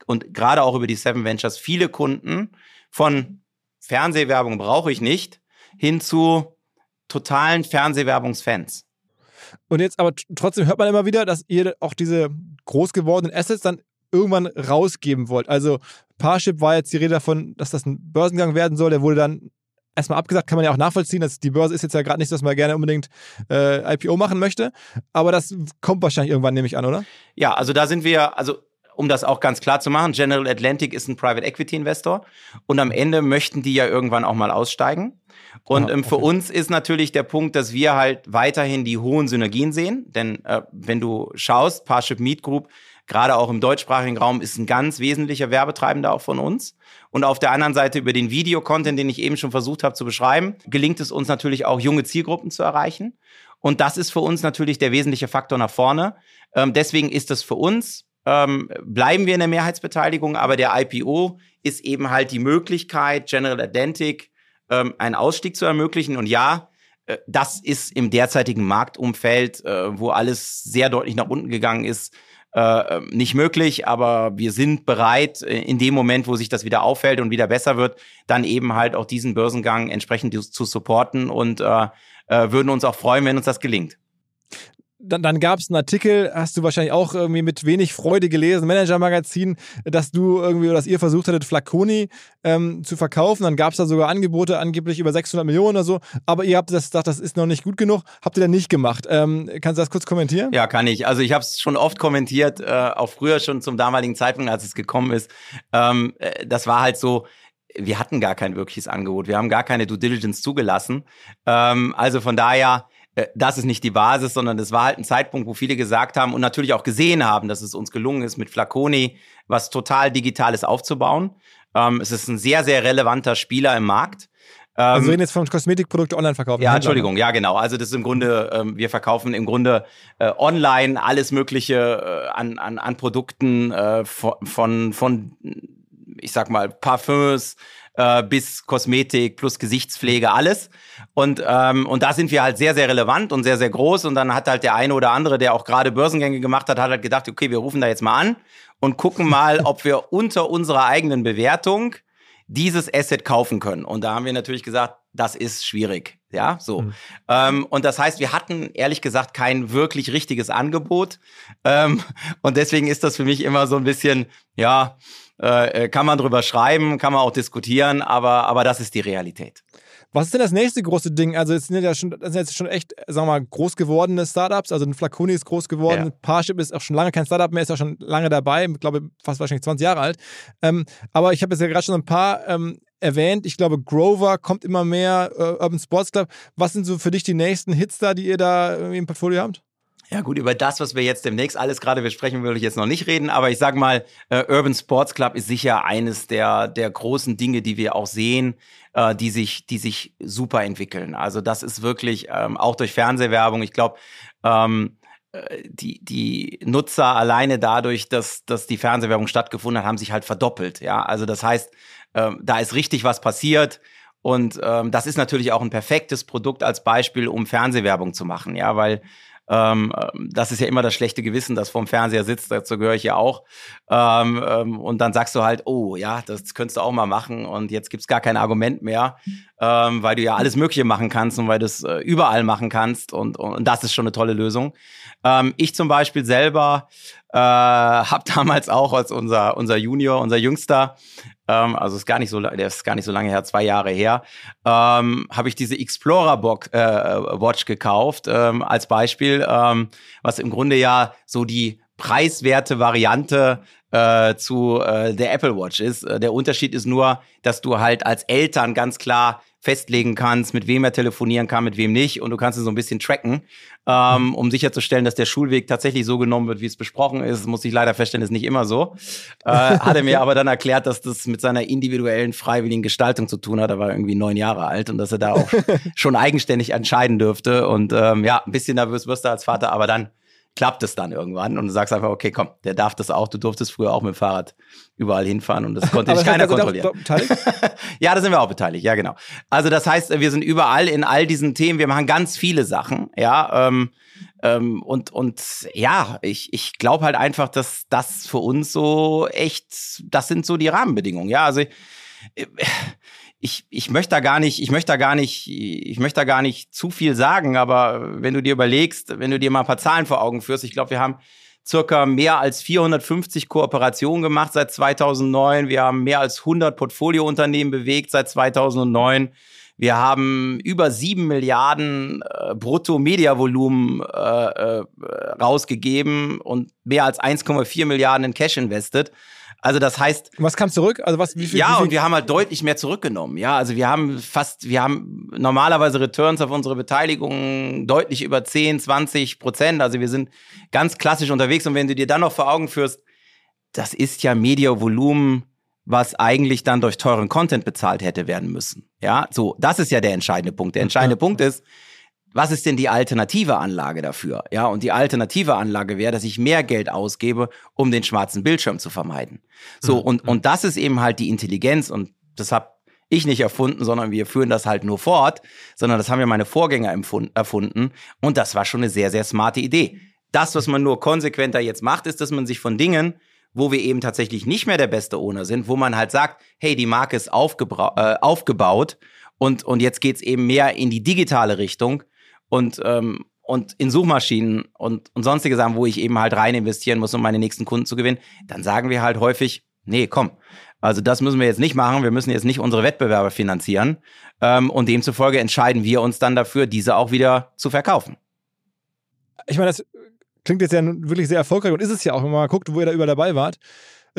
und gerade auch über die Seven Ventures viele Kunden von Fernsehwerbung brauche ich nicht hin zu totalen Fernsehwerbungsfans. Und jetzt aber trotzdem hört man immer wieder, dass ihr auch diese groß gewordenen Assets dann irgendwann rausgeben wollt. Also Parship war jetzt die Rede davon, dass das ein Börsengang werden soll. Der wurde dann erstmal abgesagt, kann man ja auch nachvollziehen. Dass die Börse ist jetzt ja gerade nicht, dass man gerne unbedingt äh, IPO machen möchte. Aber das kommt wahrscheinlich irgendwann, nehme ich an, oder? Ja, also da sind wir, also um das auch ganz klar zu machen, General Atlantic ist ein Private Equity Investor und am Ende möchten die ja irgendwann auch mal aussteigen. Und ah, okay. für uns ist natürlich der Punkt, dass wir halt weiterhin die hohen Synergien sehen. Denn äh, wenn du schaust, Parship Meet Group gerade auch im deutschsprachigen Raum, ist ein ganz wesentlicher Werbetreibender auch von uns. Und auf der anderen Seite über den Videocontent, den ich eben schon versucht habe zu beschreiben, gelingt es uns natürlich auch, junge Zielgruppen zu erreichen. Und das ist für uns natürlich der wesentliche Faktor nach vorne. Ähm, deswegen ist es für uns, ähm, bleiben wir in der Mehrheitsbeteiligung, aber der IPO ist eben halt die Möglichkeit, General Atlantic ähm, einen Ausstieg zu ermöglichen. Und ja, äh, das ist im derzeitigen Marktumfeld, äh, wo alles sehr deutlich nach unten gegangen ist, äh, nicht möglich, aber wir sind bereit, äh, in dem Moment, wo sich das wieder auffällt und wieder besser wird, dann eben halt auch diesen Börsengang entsprechend zu supporten und äh, äh, würden uns auch freuen, wenn uns das gelingt dann, dann gab es einen Artikel, hast du wahrscheinlich auch irgendwie mit wenig Freude gelesen, Manager-Magazin, dass du irgendwie oder dass ihr versucht hattet, Flaconi ähm, zu verkaufen. Dann gab es da sogar Angebote, angeblich über 600 Millionen oder so. Aber ihr habt das gesagt, das ist noch nicht gut genug. Habt ihr dann nicht gemacht? Ähm, kannst du das kurz kommentieren? Ja, kann ich. Also ich habe es schon oft kommentiert, äh, auch früher schon zum damaligen Zeitpunkt, als es gekommen ist. Ähm, äh, das war halt so, wir hatten gar kein wirkliches Angebot. Wir haben gar keine Due Diligence zugelassen. Ähm, also von daher das ist nicht die Basis, sondern es war halt ein Zeitpunkt, wo viele gesagt haben und natürlich auch gesehen haben, dass es uns gelungen ist, mit Flaconi was total Digitales aufzubauen. Ähm, es ist ein sehr, sehr relevanter Spieler im Markt. also wir reden jetzt vom Kosmetikprodukte online verkaufen. Ja, Entschuldigung, ja genau. Also das ist im Grunde, ähm, wir verkaufen im Grunde äh, online alles Mögliche äh, an, an, an Produkten äh, von, von, von ich sag mal, Parfums, äh, bis Kosmetik plus Gesichtspflege, alles. Und, ähm, und da sind wir halt sehr, sehr relevant und sehr, sehr groß. Und dann hat halt der eine oder andere, der auch gerade Börsengänge gemacht hat, hat halt gedacht, okay, wir rufen da jetzt mal an und gucken mal, ob wir unter unserer eigenen Bewertung dieses Asset kaufen können. Und da haben wir natürlich gesagt, das ist schwierig. Ja, so. Mhm. Ähm, und das heißt, wir hatten ehrlich gesagt kein wirklich richtiges Angebot. Ähm, und deswegen ist das für mich immer so ein bisschen, ja, äh, kann man drüber schreiben, kann man auch diskutieren, aber, aber das ist die Realität. Was ist denn das nächste große Ding? Also, es sind ja schon, das sind jetzt schon echt, sagen wir mal, groß gewordene Startups. Also, ein Flaconi ist groß geworden, ja. Parship ist auch schon lange kein Startup mehr, ist ja schon lange dabei, ich glaube fast wahrscheinlich 20 Jahre alt. Ähm, aber ich habe jetzt ja gerade schon ein paar ähm, erwähnt. Ich glaube, Grover kommt immer mehr, äh, Urban Sports Club. Was sind so für dich die nächsten Hits da, die ihr da im Portfolio habt? Ja gut, über das, was wir jetzt demnächst alles gerade besprechen, will ich jetzt noch nicht reden, aber ich sag mal, äh, Urban Sports Club ist sicher eines der, der großen Dinge, die wir auch sehen, äh, die, sich, die sich super entwickeln. Also das ist wirklich ähm, auch durch Fernsehwerbung, ich glaube, ähm, äh, die, die Nutzer alleine dadurch, dass, dass die Fernsehwerbung stattgefunden hat, haben sich halt verdoppelt. Ja, also das heißt, ähm, da ist richtig was passiert. Und ähm, das ist natürlich auch ein perfektes Produkt als Beispiel, um Fernsehwerbung zu machen, ja, weil ähm, das ist ja immer das schlechte Gewissen, das vorm Fernseher sitzt, dazu gehöre ich ja auch. Ähm, ähm, und dann sagst du halt, oh ja, das könntest du auch mal machen und jetzt gibt's gar kein Argument mehr, ähm, weil du ja alles Mögliche machen kannst und weil du es äh, überall machen kannst und, und das ist schon eine tolle Lösung. Ähm, ich zum Beispiel selber äh, habe damals auch als unser, unser Junior, unser Jüngster, ähm, also ist gar nicht so, der ist gar nicht so lange her, zwei Jahre her, ähm, habe ich diese Explorer Box, äh, Watch gekauft ähm, als Beispiel, ähm, was im Grunde ja so die preiswerte Variante äh, zu äh, der Apple Watch ist. Äh, der Unterschied ist nur, dass du halt als Eltern ganz klar festlegen kannst, mit wem er telefonieren kann, mit wem nicht. Und du kannst es so ein bisschen tracken, ähm, um sicherzustellen, dass der Schulweg tatsächlich so genommen wird, wie es besprochen ist. Muss ich leider feststellen, ist nicht immer so. Äh, hat er mir aber dann erklärt, dass das mit seiner individuellen, freiwilligen Gestaltung zu tun hat. Er war irgendwie neun Jahre alt und dass er da auch schon eigenständig entscheiden dürfte. Und ähm, ja, ein bisschen nervös wirst du als Vater, aber dann klappt es dann irgendwann und du sagst einfach, okay, komm, der darf das auch. Du durftest früher auch mit dem Fahrrad überall hinfahren und das konnte dich keiner kontrollieren. ja, da sind wir auch beteiligt, ja, genau. Also das heißt, wir sind überall in all diesen Themen, wir machen ganz viele Sachen, ja, ähm, ähm, und, und ja, ich, ich glaube halt einfach, dass das für uns so echt, das sind so die Rahmenbedingungen, ja, also äh, ich, ich möchte da gar nicht, ich möchte da gar nicht, ich möchte da gar nicht zu viel sagen, aber wenn du dir überlegst, wenn du dir mal ein paar Zahlen vor Augen führst, ich glaube, wir haben circa mehr als 450 Kooperationen gemacht seit 2009. Wir haben mehr als 100 Portfoliounternehmen bewegt seit 2009. Wir haben über sieben Milliarden äh, Brutto-Media-Volumen äh, äh, rausgegeben und mehr als 1,4 Milliarden in Cash invested. Also das heißt. Was kam zurück? Also was, wie viel, ja, wie viel? und wir haben halt deutlich mehr zurückgenommen. Ja, also wir haben fast, wir haben normalerweise Returns auf unsere Beteiligung deutlich über 10, 20 Prozent. Also wir sind ganz klassisch unterwegs. Und wenn du dir dann noch vor Augen führst, das ist ja Media-Volumen, was eigentlich dann durch teuren Content bezahlt hätte werden müssen. Ja, so, das ist ja der entscheidende Punkt. Der entscheidende Punkt ist, was ist denn die alternative Anlage dafür? Ja, und die alternative Anlage wäre, dass ich mehr Geld ausgebe, um den schwarzen Bildschirm zu vermeiden. So, mhm. und, und das ist eben halt die Intelligenz und das habe ich nicht erfunden, sondern wir führen das halt nur fort, sondern das haben ja meine Vorgänger erfunden und das war schon eine sehr, sehr smarte Idee. Das, was man nur konsequenter jetzt macht, ist, dass man sich von Dingen, wo wir eben tatsächlich nicht mehr der beste Owner sind, wo man halt sagt, hey, die Marke ist äh, aufgebaut und, und jetzt geht's eben mehr in die digitale Richtung, und, ähm, und in Suchmaschinen und, und sonstige Sachen, wo ich eben halt rein investieren muss, um meine nächsten Kunden zu gewinnen, dann sagen wir halt häufig, nee, komm, also das müssen wir jetzt nicht machen, wir müssen jetzt nicht unsere Wettbewerber finanzieren. Ähm, und demzufolge entscheiden wir uns dann dafür, diese auch wieder zu verkaufen. Ich meine, das klingt jetzt ja wirklich sehr erfolgreich und ist es ja auch, wenn man mal guckt, wo ihr da über dabei wart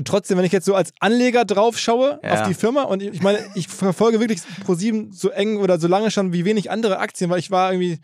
trotzdem, wenn ich jetzt so als Anleger drauf schaue ja. auf die Firma und ich, meine, ich verfolge wirklich ProSieben so eng oder so lange schon wie wenig andere Aktien, weil ich war irgendwie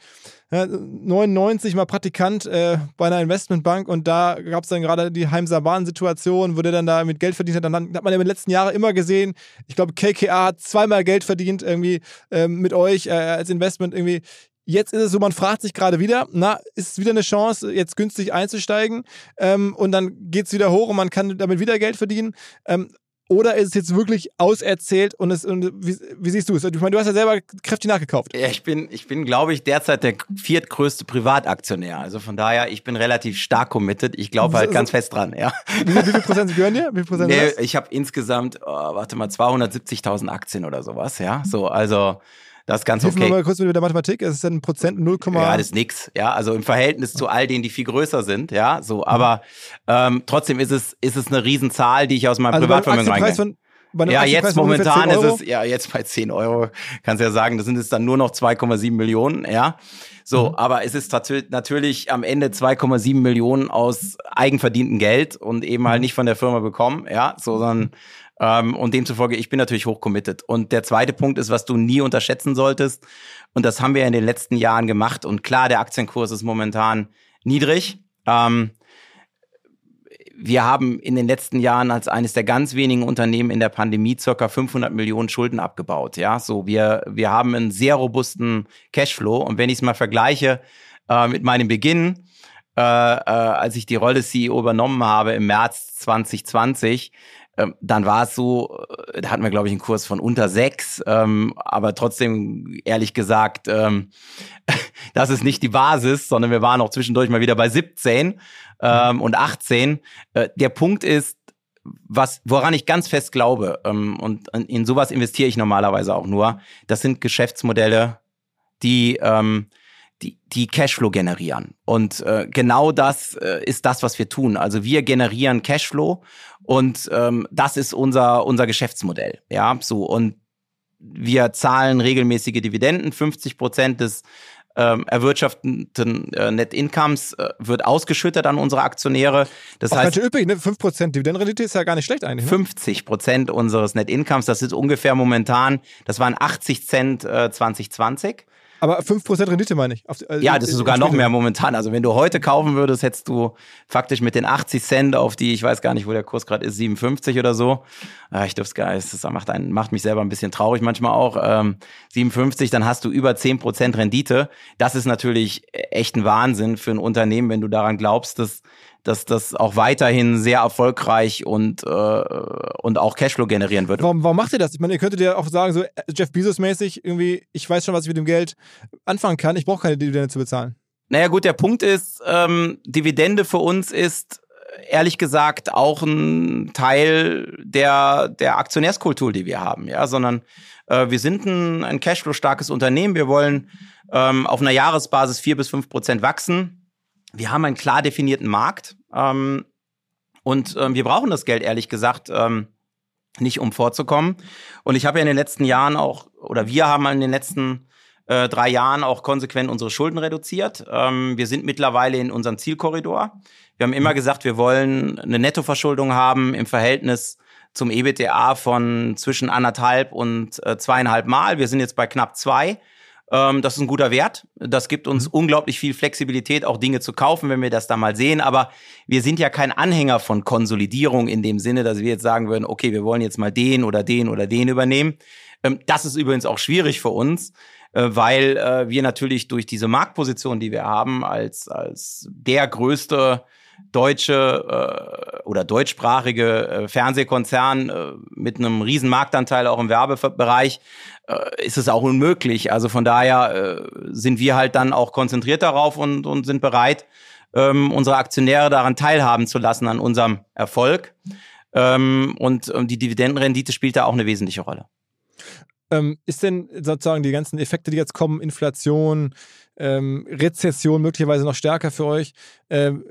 ja, 99 mal Praktikant äh, bei einer Investmentbank und da gab es dann gerade die Heimser Bahn-Situation, wo der dann da mit Geld verdient hat. Dann, dann hat man ja in den letzten Jahren immer gesehen, ich glaube, KKA hat zweimal Geld verdient irgendwie äh, mit euch äh, als Investment irgendwie. Jetzt ist es so, man fragt sich gerade wieder, na, ist es wieder eine Chance, jetzt günstig einzusteigen? Ähm, und dann geht es wieder hoch und man kann damit wieder Geld verdienen. Ähm, Oder ist es jetzt wirklich auserzählt und, es, und wie, wie siehst du es? Ich meine, du hast ja selber kräftig nachgekauft. Ja, ich bin, ich bin, glaube ich, derzeit der viertgrößte Privataktionär. Also von daher, ich bin relativ stark committed. Ich glaube halt ganz fest dran, ja. Wie, wie viel Prozent gehören dir? Wie viel Prozent Nee, ich habe insgesamt, oh, warte mal, 270.000 Aktien oder sowas, ja. So, also das ist ganz Hilf okay. mal kurz mit der Mathematik. Es ist ein Prozent 0, Ja, das ist nix. Ja, also im Verhältnis zu all denen, die viel größer sind, ja, so. Aber ähm, trotzdem ist es, ist es eine Riesenzahl, die ich aus meinem also Privatvermögen reingehe. Ja, jetzt momentan 10 ist es, ja, jetzt bei 10 Euro, kannst ja sagen, das sind es dann nur noch 2,7 Millionen, ja. So, Mhm. aber es ist natürlich am Ende 2,7 Millionen aus eigenverdientem Geld und eben Mhm. halt nicht von der Firma bekommen, ja, sondern ähm, und demzufolge, ich bin natürlich hoch committed. Und der zweite Punkt ist, was du nie unterschätzen solltest, und das haben wir in den letzten Jahren gemacht. Und klar, der Aktienkurs ist momentan niedrig. Ähm, wir haben in den letzten Jahren als eines der ganz wenigen Unternehmen in der Pandemie circa 500 Millionen Schulden abgebaut. Ja, so wir, wir haben einen sehr robusten Cashflow. Und wenn ich es mal vergleiche äh, mit meinem Beginn, äh, äh, als ich die Rolle CEO übernommen habe im März 2020, ähm, dann war es so, äh, da hatten wir, glaube ich, einen Kurs von unter sechs, ähm, aber trotzdem, ehrlich gesagt, ähm, das ist nicht die Basis, sondern wir waren auch zwischendurch mal wieder bei 17 ähm, und 18. Äh, der Punkt ist, was, woran ich ganz fest glaube, ähm, und in, in sowas investiere ich normalerweise auch nur, das sind Geschäftsmodelle, die, ähm, die, die Cashflow generieren. Und äh, genau das äh, ist das, was wir tun. Also wir generieren Cashflow und ähm, das ist unser, unser Geschäftsmodell. Ja, so. Und wir zahlen regelmäßige Dividenden. 50 Prozent des ähm, erwirtschafteten äh, Net Incomes äh, wird ausgeschüttet an unsere Aktionäre. Das Auch heißt, üppig, ne? 5% Dividendenrendite ist ja gar nicht schlecht eigentlich. Ne? 50 Prozent unseres Net Incomes, das ist ungefähr momentan, das waren 80 Cent äh, 2020. Aber 5% Rendite meine ich. Auf, also Ja, das ist sogar noch mehr momentan. Also wenn du heute kaufen würdest, hättest du faktisch mit den 80 Cent auf die, ich weiß gar nicht, wo der Kurs gerade ist, 57 oder so. Ah, Ich dürf's gar nicht, das macht, einen, macht mich selber ein bisschen traurig manchmal auch. Ähm, 57, dann hast du über 10 Prozent Rendite. Das ist natürlich echt ein Wahnsinn für ein Unternehmen, wenn du daran glaubst, dass dass das auch weiterhin sehr erfolgreich und, äh, und auch Cashflow generieren wird. Warum, warum macht ihr das? Ich meine, ihr könntet ja auch sagen, so äh, Jeff Bezos-mäßig, irgendwie, ich weiß schon, was ich mit dem Geld anfangen kann, ich brauche keine Dividende zu bezahlen. Naja gut, der Punkt ist, ähm, Dividende für uns ist ehrlich gesagt auch ein Teil der, der Aktionärskultur, die wir haben, ja, sondern äh, wir sind ein, ein Cashflow-starkes Unternehmen. Wir wollen ähm, auf einer Jahresbasis vier bis fünf Prozent wachsen. Wir haben einen klar definierten Markt ähm, und ähm, wir brauchen das Geld ehrlich gesagt ähm, nicht, um vorzukommen. Und ich habe ja in den letzten Jahren auch, oder wir haben in den letzten äh, drei Jahren auch konsequent unsere Schulden reduziert. Ähm, wir sind mittlerweile in unserem Zielkorridor. Wir haben immer gesagt, wir wollen eine Nettoverschuldung haben im Verhältnis zum EBITDA von zwischen anderthalb und äh, zweieinhalb Mal. Wir sind jetzt bei knapp zwei. Ähm, das ist ein guter Wert. Das gibt uns unglaublich viel Flexibilität, auch Dinge zu kaufen, wenn wir das da mal sehen. Aber wir sind ja kein Anhänger von Konsolidierung in dem Sinne, dass wir jetzt sagen würden, okay, wir wollen jetzt mal den oder den oder den übernehmen. Ähm, das ist übrigens auch schwierig für uns, äh, weil äh, wir natürlich durch diese Marktposition, die wir haben, als, als der größte deutsche äh, oder deutschsprachige äh, Fernsehkonzern äh, mit einem riesen Marktanteil auch im Werbebereich äh, ist es auch unmöglich. Also von daher äh, sind wir halt dann auch konzentriert darauf und, und sind bereit, ähm, unsere Aktionäre daran teilhaben zu lassen an unserem Erfolg. Ähm, und ähm, die Dividendenrendite spielt da auch eine wesentliche Rolle. Ähm, ist denn sozusagen die ganzen Effekte, die jetzt kommen, Inflation, ähm, Rezession möglicherweise noch stärker für euch? Ähm,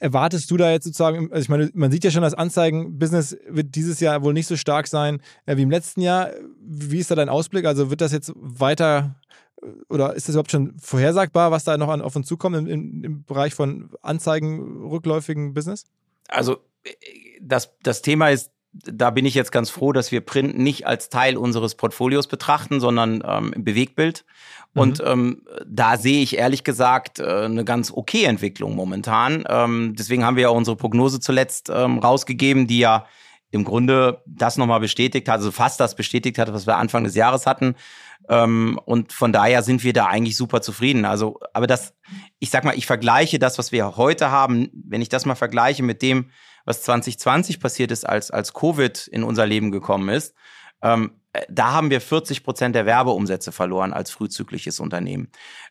erwartest du da jetzt sozusagen, also ich meine, man sieht ja schon, das Anzeigenbusiness wird dieses Jahr wohl nicht so stark sein äh, wie im letzten Jahr. Wie ist da dein Ausblick? Also wird das jetzt weiter äh, oder ist das überhaupt schon vorhersagbar, was da noch an, auf uns zukommt im, im, im Bereich von Anzeigenrückläufigen Business? Also äh, das, das Thema ist, da bin ich jetzt ganz froh, dass wir Print nicht als Teil unseres Portfolios betrachten, sondern ähm, im Bewegtbild. Und ähm, da sehe ich ehrlich gesagt äh, eine ganz okay Entwicklung momentan. Ähm, deswegen haben wir ja unsere Prognose zuletzt ähm, rausgegeben, die ja im Grunde das nochmal bestätigt hat, also fast das bestätigt hat, was wir Anfang des Jahres hatten. Ähm, und von daher sind wir da eigentlich super zufrieden. Also, aber das, ich sag mal, ich vergleiche das, was wir heute haben, wenn ich das mal vergleiche mit dem, was 2020 passiert ist, als, als Covid in unser Leben gekommen ist, ähm, äh, da haben wir 40 Prozent der Werbeumsätze verloren als frühzyklisches Unternehmen.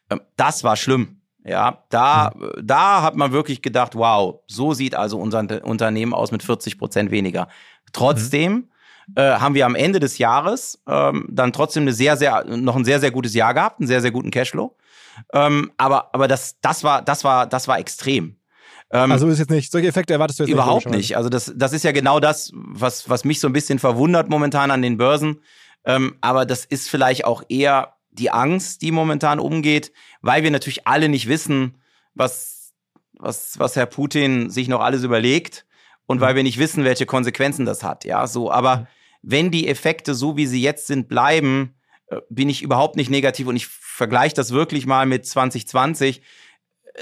Ähm, das war schlimm. Ja, da, da hat man wirklich gedacht, wow, so sieht also unser Unternehmen aus mit 40 Prozent weniger. Trotzdem äh, haben wir am Ende des Jahres ähm, dann trotzdem eine sehr, sehr, noch ein sehr, sehr gutes Jahr gehabt, einen sehr, sehr guten Cashflow. Ähm, aber, aber das, das war, das war, das war extrem. Ähm, also ist jetzt nicht, solche Effekte erwartest du jetzt überhaupt nicht. nicht. Also das, das ist ja genau das, was, was mich so ein bisschen verwundert momentan an den Börsen. Ähm, aber das ist vielleicht auch eher die Angst, die momentan umgeht, weil wir natürlich alle nicht wissen, was, was, was Herr Putin sich noch alles überlegt und mhm. weil wir nicht wissen, welche Konsequenzen das hat. Ja, so, aber mhm. wenn die Effekte so wie sie jetzt sind bleiben, äh, bin ich überhaupt nicht negativ und ich vergleiche das wirklich mal mit 2020.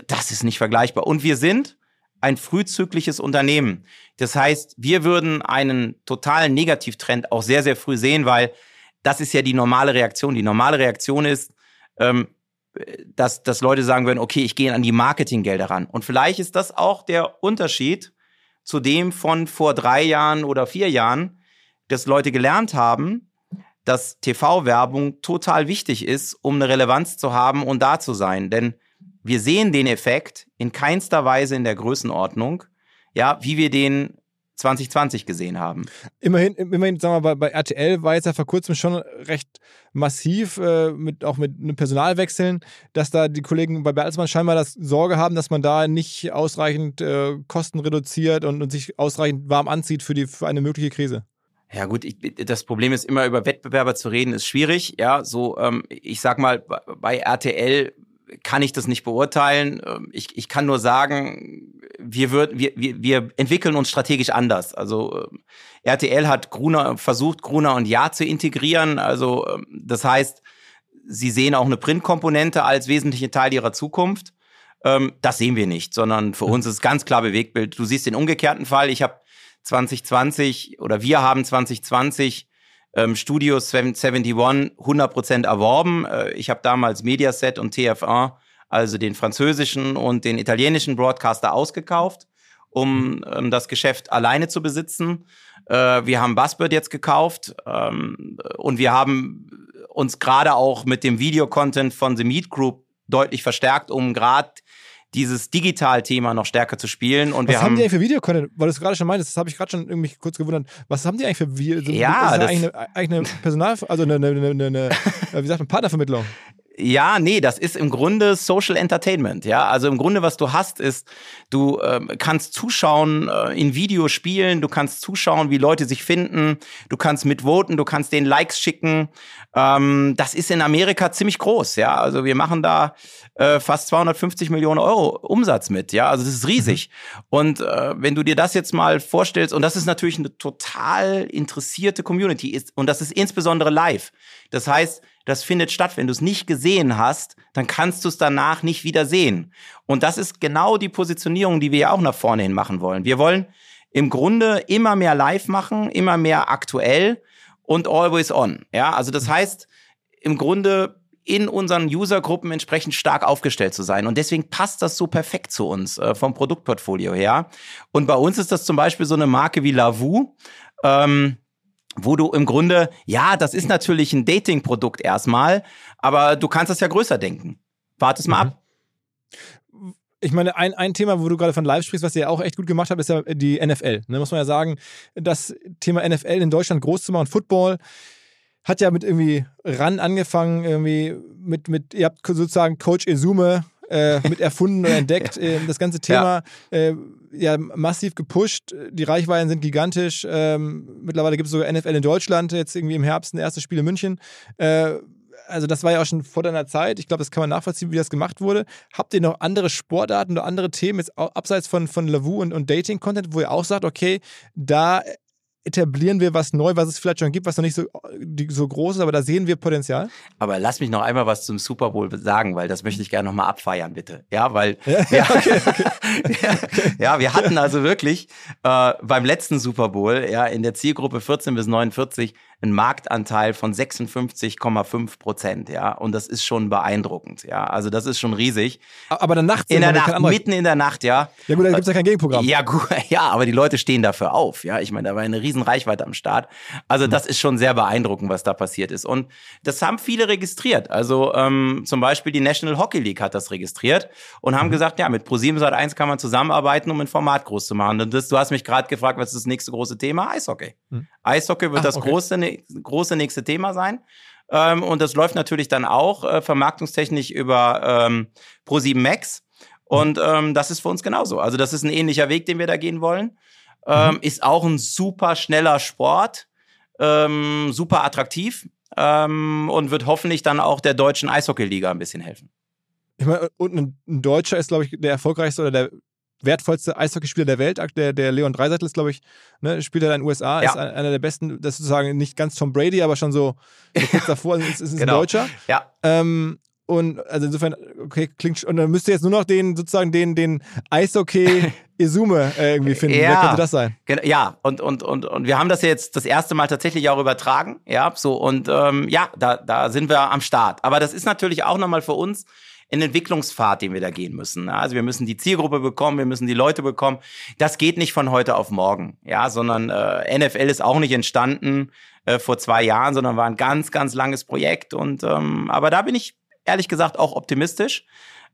Das ist nicht vergleichbar. Und wir sind ein frühzykliches Unternehmen. Das heißt, wir würden einen totalen Negativtrend auch sehr, sehr früh sehen, weil das ist ja die normale Reaktion. Die normale Reaktion ist, ähm, dass, dass Leute sagen würden, okay, ich gehe an die Marketinggelder ran. Und vielleicht ist das auch der Unterschied zu dem von vor drei Jahren oder vier Jahren, dass Leute gelernt haben, dass TV-Werbung total wichtig ist, um eine Relevanz zu haben und da zu sein. Denn wir sehen den Effekt in keinster Weise in der Größenordnung, ja, wie wir den 2020 gesehen haben. Immerhin, immerhin sagen wir, bei, bei RTL war jetzt ja vor kurzem schon recht massiv, äh, mit, auch mit einem Personalwechseln, dass da die Kollegen bei Bertelsmann scheinbar das Sorge haben, dass man da nicht ausreichend äh, Kosten reduziert und, und sich ausreichend warm anzieht für, die, für eine mögliche Krise. Ja gut, ich, das Problem ist immer über Wettbewerber zu reden, ist schwierig. Ja, so ähm, ich sag mal bei RTL kann ich das nicht beurteilen. Ähm, ich, ich kann nur sagen, wir, würd, wir, wir, wir entwickeln uns strategisch anders. Also ähm, RTL hat Gruner versucht, Gruner und Ja zu integrieren. Also ähm, das heißt, sie sehen auch eine Printkomponente als wesentlichen Teil ihrer Zukunft. Das sehen wir nicht, sondern für uns ist ganz klar Bewegtbild. Du siehst den umgekehrten Fall. Ich habe 2020 oder wir haben 2020 ähm, Studio 71 100% erworben. Äh, ich habe damals Mediaset und TF1, also den französischen und den italienischen Broadcaster ausgekauft, um ähm, das Geschäft alleine zu besitzen. Äh, wir haben Buzzbird jetzt gekauft ähm, und wir haben uns gerade auch mit dem Videocontent von The Meat Group deutlich verstärkt, um gerade dieses Digital-Thema noch stärker zu spielen. Und was wir haben, die eigentlich für Videocontent? Weil du es gerade schon meintest, das habe ich gerade schon irgendwie kurz gewundert. Was haben die eigentlich für Video? Ja, ist das eigentlich eine, eigentlich eine Personal, also eine, eine, eine, eine wie sagt man, Partnervermittlung? Ja, nee, das ist im Grunde Social Entertainment. Ja, also im Grunde, was du hast, ist, du ähm, kannst zuschauen äh, in Videospielen, du kannst zuschauen, wie Leute sich finden, du kannst mitvoten, du kannst den Likes schicken. Ähm, das ist in Amerika ziemlich groß. Ja, also wir machen da äh, fast 250 Millionen Euro Umsatz mit. Ja, also das ist riesig. Mhm. Und äh, wenn du dir das jetzt mal vorstellst, und das ist natürlich eine total interessierte Community, ist, und das ist insbesondere live. Das heißt, das findet statt. Wenn du es nicht gesehen hast, dann kannst du es danach nicht wieder sehen. Und das ist genau die Positionierung, die wir ja auch nach vorne hin machen wollen. Wir wollen im Grunde immer mehr live machen, immer mehr aktuell und always on. Ja, also das heißt, im Grunde in unseren Usergruppen entsprechend stark aufgestellt zu sein. Und deswegen passt das so perfekt zu uns äh, vom Produktportfolio her. Und bei uns ist das zum Beispiel so eine Marke wie Lavu. Ähm, wo du im Grunde, ja, das ist natürlich ein Dating-Produkt erstmal, aber du kannst das ja größer denken. Warte es mal mhm. ab. Ich meine, ein, ein Thema, wo du gerade von live sprichst, was ihr ja auch echt gut gemacht habt, ist ja die NFL. Da ne, muss man ja sagen, das Thema NFL in Deutschland groß zu machen, Football, hat ja mit irgendwie ran angefangen, irgendwie mit, mit ihr habt sozusagen Coach Esume äh, mit erfunden und entdeckt. Äh, das ganze Thema ja. Äh, ja massiv gepusht. Die Reichweiten sind gigantisch. Ähm, mittlerweile gibt es sogar NFL in Deutschland, jetzt irgendwie im Herbst ein erstes Spiel in München. Äh, also das war ja auch schon vor deiner Zeit. Ich glaube, das kann man nachvollziehen, wie das gemacht wurde. Habt ihr noch andere Sportarten oder andere Themen, jetzt abseits von, von Lavu und, und Dating-Content, wo ihr auch sagt, okay, da etablieren wir was neu, was es vielleicht schon gibt, was noch nicht so, so groß ist, aber da sehen wir Potenzial. Aber lass mich noch einmal was zum Super Bowl sagen, weil das möchte ich gerne nochmal abfeiern, bitte. Ja, weil ja, ja, okay, okay. ja, wir hatten also wirklich äh, beim letzten Super Bowl, ja, in der Zielgruppe 14 bis 49 einen Marktanteil von 56,5 Prozent, ja. Und das ist schon beeindruckend, ja. Also das ist schon riesig. Aber dann nachts In der Nacht, mitten in der Nacht, ja. Ja gut, da gibt es ja kein Gegenprogramm. Ja, gut, ja, aber die Leute stehen dafür auf. Ja, ich meine, da war eine riesen Reichweite am Start. Also Mhm. das ist schon sehr beeindruckend, was da passiert ist. Und das haben viele registriert. Also ähm, zum Beispiel die National Hockey League hat das registriert und Mhm. haben gesagt, ja, mit ProSieben Sat 1 kann man zusammenarbeiten, um ein Format groß zu machen. Und das, du hast mich gerade gefragt, was ist das nächste große Thema? Eishockey. Eishockey wird Ach, das Mhm. okay. große, große nächste Thema sein. Ähm, und das läuft natürlich dann auch äh, vermarktungstechnisch über ähm, Pro7 Max. Und ähm, das ist für uns genauso. Also das ist ein ähnlicher Weg, den wir da gehen wollen. Ähm, Ist auch ein super schneller Sport, ähm, super attraktiv ähm, und wird hoffentlich dann auch der deutschen Eishockey-Liga ein bisschen helfen. Ich meine, und ein, ein Deutscher ist, glaube ich, der erfolgreichste oder der wertvollste Eishockeyspieler der Welt. Der, der Leon Dreiseitel ist, glaube ich, ne, spielt er in den USA, Ja. ist ein- einer der besten, das ist sozusagen nicht ganz Tom Brady, aber schon so, so kurz davor, ist, ist ein Genau. Deutscher. Ja, Ähm, und also insofern, okay, klingt, und dann müsst ihr jetzt nur noch den, sozusagen den, den Eishockey-Isume äh, irgendwie finden. Wer Ja. könnte das sein? Ja, und, und, und, und wir haben das jetzt das erste Mal tatsächlich auch übertragen. Ja, so und ähm, ja, da, da sind wir am Start. Aber das ist natürlich auch nochmal für uns ein Entwicklungspfad, den wir da gehen müssen. Also wir müssen die Zielgruppe bekommen, wir müssen die Leute bekommen. Das geht nicht von heute auf morgen, ja, sondern äh, NFL ist auch nicht entstanden äh, vor zwei Jahren, sondern war ein ganz, ganz langes Projekt. Und ähm, aber da bin ich ehrlich gesagt auch optimistisch.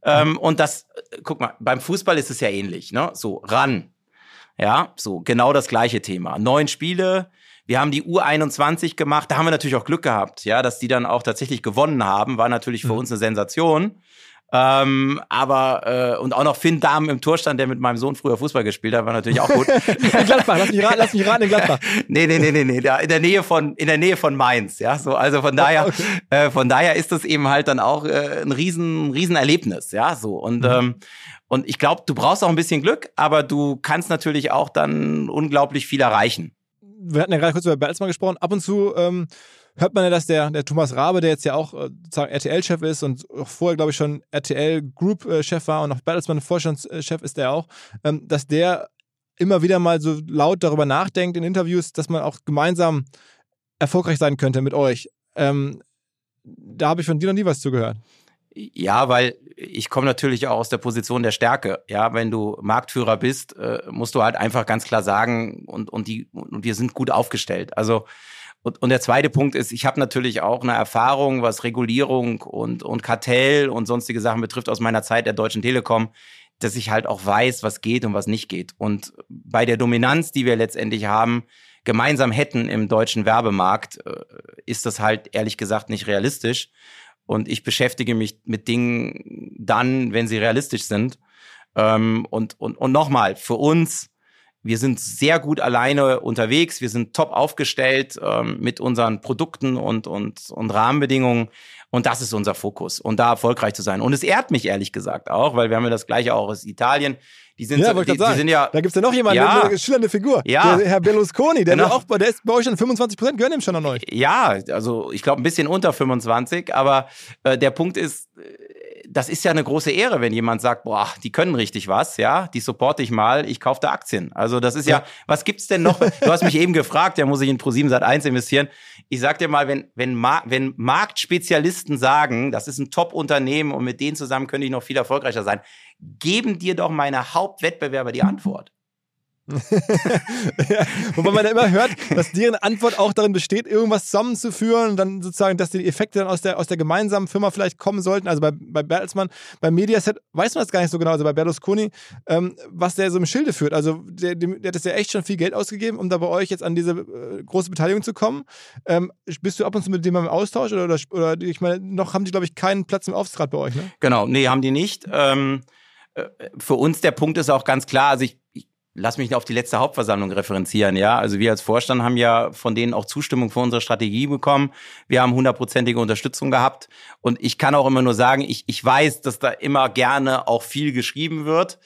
Ähm, und das, äh, guck mal, beim Fußball ist es ja ähnlich, ne? So ran, ja, so genau das gleiche Thema. Neun Spiele. Wir haben die U21 gemacht. Da haben wir natürlich auch Glück gehabt, ja, dass die dann auch tatsächlich gewonnen haben. War natürlich für uns eine Sensation. Ähm, aber äh, und auch noch Finn Dahmen im Torstand, der mit meinem Sohn früher Fußball gespielt hat, war natürlich auch gut. In Gladbach, lass mich raten, lass mich raten in Gladbach. nee, nee, nee, nee, nee, da in der Nähe von in der Nähe von Mainz, ja, so also von daher äh, von daher ist das eben halt dann auch äh, ein riesen riesen Erlebnis, ja, so und ähm, und ich glaube, du brauchst auch ein bisschen Glück, aber du kannst natürlich auch dann unglaublich viel erreichen. Wir hatten ja gerade kurz über Bertelsmann gesprochen. Ab und zu ähm, hört man ja, dass der, der Thomas Rabe, der jetzt ja auch äh, RTL-Chef ist und auch vorher, glaube ich, schon RTL-Group-Chef war und auch Bertelsmann Vorstandschef ist der auch, ähm, dass der immer wieder mal so laut darüber nachdenkt in Interviews, dass man auch gemeinsam erfolgreich sein könnte mit euch. Ähm, da habe ich von dir noch nie was zugehört. Ja, weil ich komme natürlich auch aus der Position der Stärke. Ja, wenn du Marktführer bist, äh, musst du halt einfach ganz klar sagen und und die und wir sind gut aufgestellt. Also und, und der zweite Punkt ist, ich habe natürlich auch eine Erfahrung, was Regulierung und und Kartell und sonstige Sachen betrifft aus meiner Zeit der Deutschen Telekom, dass ich halt auch weiß, was geht und was nicht geht. Und bei der Dominanz, die wir letztendlich haben, gemeinsam hätten im deutschen Werbemarkt, äh, ist das halt ehrlich gesagt nicht realistisch. Und ich beschäftige mich mit Dingen dann, wenn sie realistisch sind. Ähm, und und, und nochmal, für uns, wir sind sehr gut alleine unterwegs, wir sind top aufgestellt ähm, mit unseren Produkten und, und, und Rahmenbedingungen. Und das ist unser Fokus. Und da erfolgreich zu sein. Und es ehrt mich ehrlich gesagt auch, weil wir haben ja das gleiche auch aus Italien. Die sind, Ja, so, die, die sagen. sind ja da gibt es ja noch jemanden, Ja. eine schillernde Figur. Ja. Der Herr Berlusconi, der, Genau. auch, bei- der ist bei euch schon 25 Prozent, gehören ihm schon an euch. Ja, also ich glaube ein bisschen unter 25, aber äh, der Punkt ist, das ist ja eine große Ehre, wenn jemand sagt, boah, die können richtig was, ja, die supporte ich mal, ich kaufe da Aktien. Also das ist ja, Ja. was gibt's denn noch? Du hast mich eben gefragt, ja, muss ich in Pro7 Sat 1 investieren? Ich sag dir mal, wenn wenn Mar wenn Marktspezialisten sagen, das ist ein Top-Unternehmen und mit denen zusammen könnte ich noch viel erfolgreicher sein, geben dir doch meine Hauptwettbewerber die Antwort. wobei man ja immer hört, dass deren Antwort auch darin besteht, irgendwas zusammenzuführen und dann sozusagen, dass die Effekte dann aus der, aus der gemeinsamen Firma vielleicht kommen sollten. Also bei, bei Bertelsmann, bei Mediaset weiß man das gar nicht so genau, also bei Berlusconi, ähm, was der so im Schilde führt. Also der, dem- der hat das ja echt schon viel Geld ausgegeben, um da bei euch jetzt an diese äh, große Beteiligung zu kommen. Ähm, bist du ab und zu mit dem im Austausch oder, oder, oder ich meine, noch haben die, glaube ich, keinen Platz im Aufsichtsrat bei euch, ne? Genau, nee, haben die nicht. Ähm, äh, für uns der Punkt ist auch ganz klar, also ich lass mich auf die letzte Hauptversammlung referenzieren, ja. Also wir als Vorstand haben ja von denen auch Zustimmung für unsere Strategie bekommen. Wir haben hundertprozentige Unterstützung gehabt. Und ich kann auch immer nur sagen, ich, ich weiß, dass da immer gerne auch viel geschrieben wird.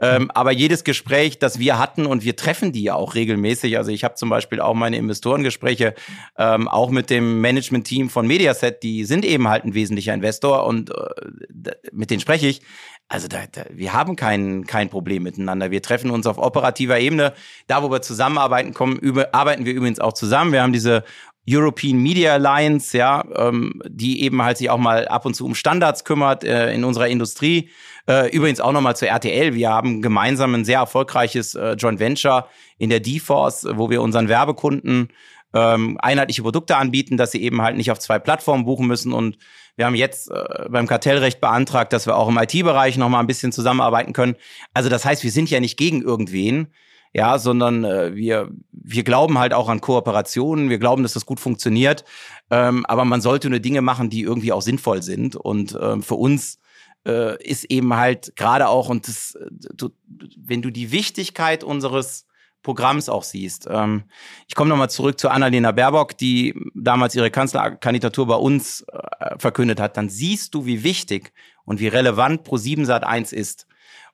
Ähm, aber jedes Gespräch, das wir hatten, und wir treffen die ja auch regelmäßig. Also ich habe zum Beispiel auch meine Investorengespräche, ähm, auch mit dem Management-Team von Mediaset, die sind eben halt ein wesentlicher Investor und äh, mit denen spreche ich. Also da, da, wir haben kein, kein Problem miteinander. Wir treffen uns auf operativer Ebene. Da, wo wir zusammenarbeiten kommen, über, arbeiten wir übrigens auch zusammen. Wir haben diese European Media Alliance, ja, ähm, die eben halt sich auch mal ab und zu um Standards kümmert äh, in unserer Industrie. Äh, übrigens auch nochmal zur RTL. Wir haben gemeinsam ein sehr erfolgreiches äh, Joint Venture in der D-Force, wo wir unseren Werbekunden ähm, einheitliche Produkte anbieten, dass sie eben halt nicht auf zwei Plattformen buchen müssen. Und wir haben jetzt äh, beim Kartellrecht beantragt, dass wir auch im IT-Bereich nochmal ein bisschen zusammenarbeiten können. Also das heißt, wir sind ja nicht gegen irgendwen, ja, sondern äh, wir, wir glauben halt auch an Kooperationen, wir glauben, dass das gut funktioniert. Ähm, aber man sollte nur Dinge machen, die irgendwie auch sinnvoll sind. Und ähm, für uns äh, ist eben halt gerade auch, und das, du, wenn du die Wichtigkeit unseres Programms auch siehst. Ähm, ich komme nochmal zurück zu Annalena Baerbock, die damals ihre Kanzlerkandidatur bei uns äh, verkündet hat. Dann siehst du, wie wichtig und wie relevant Pro7 Sat 1 ist.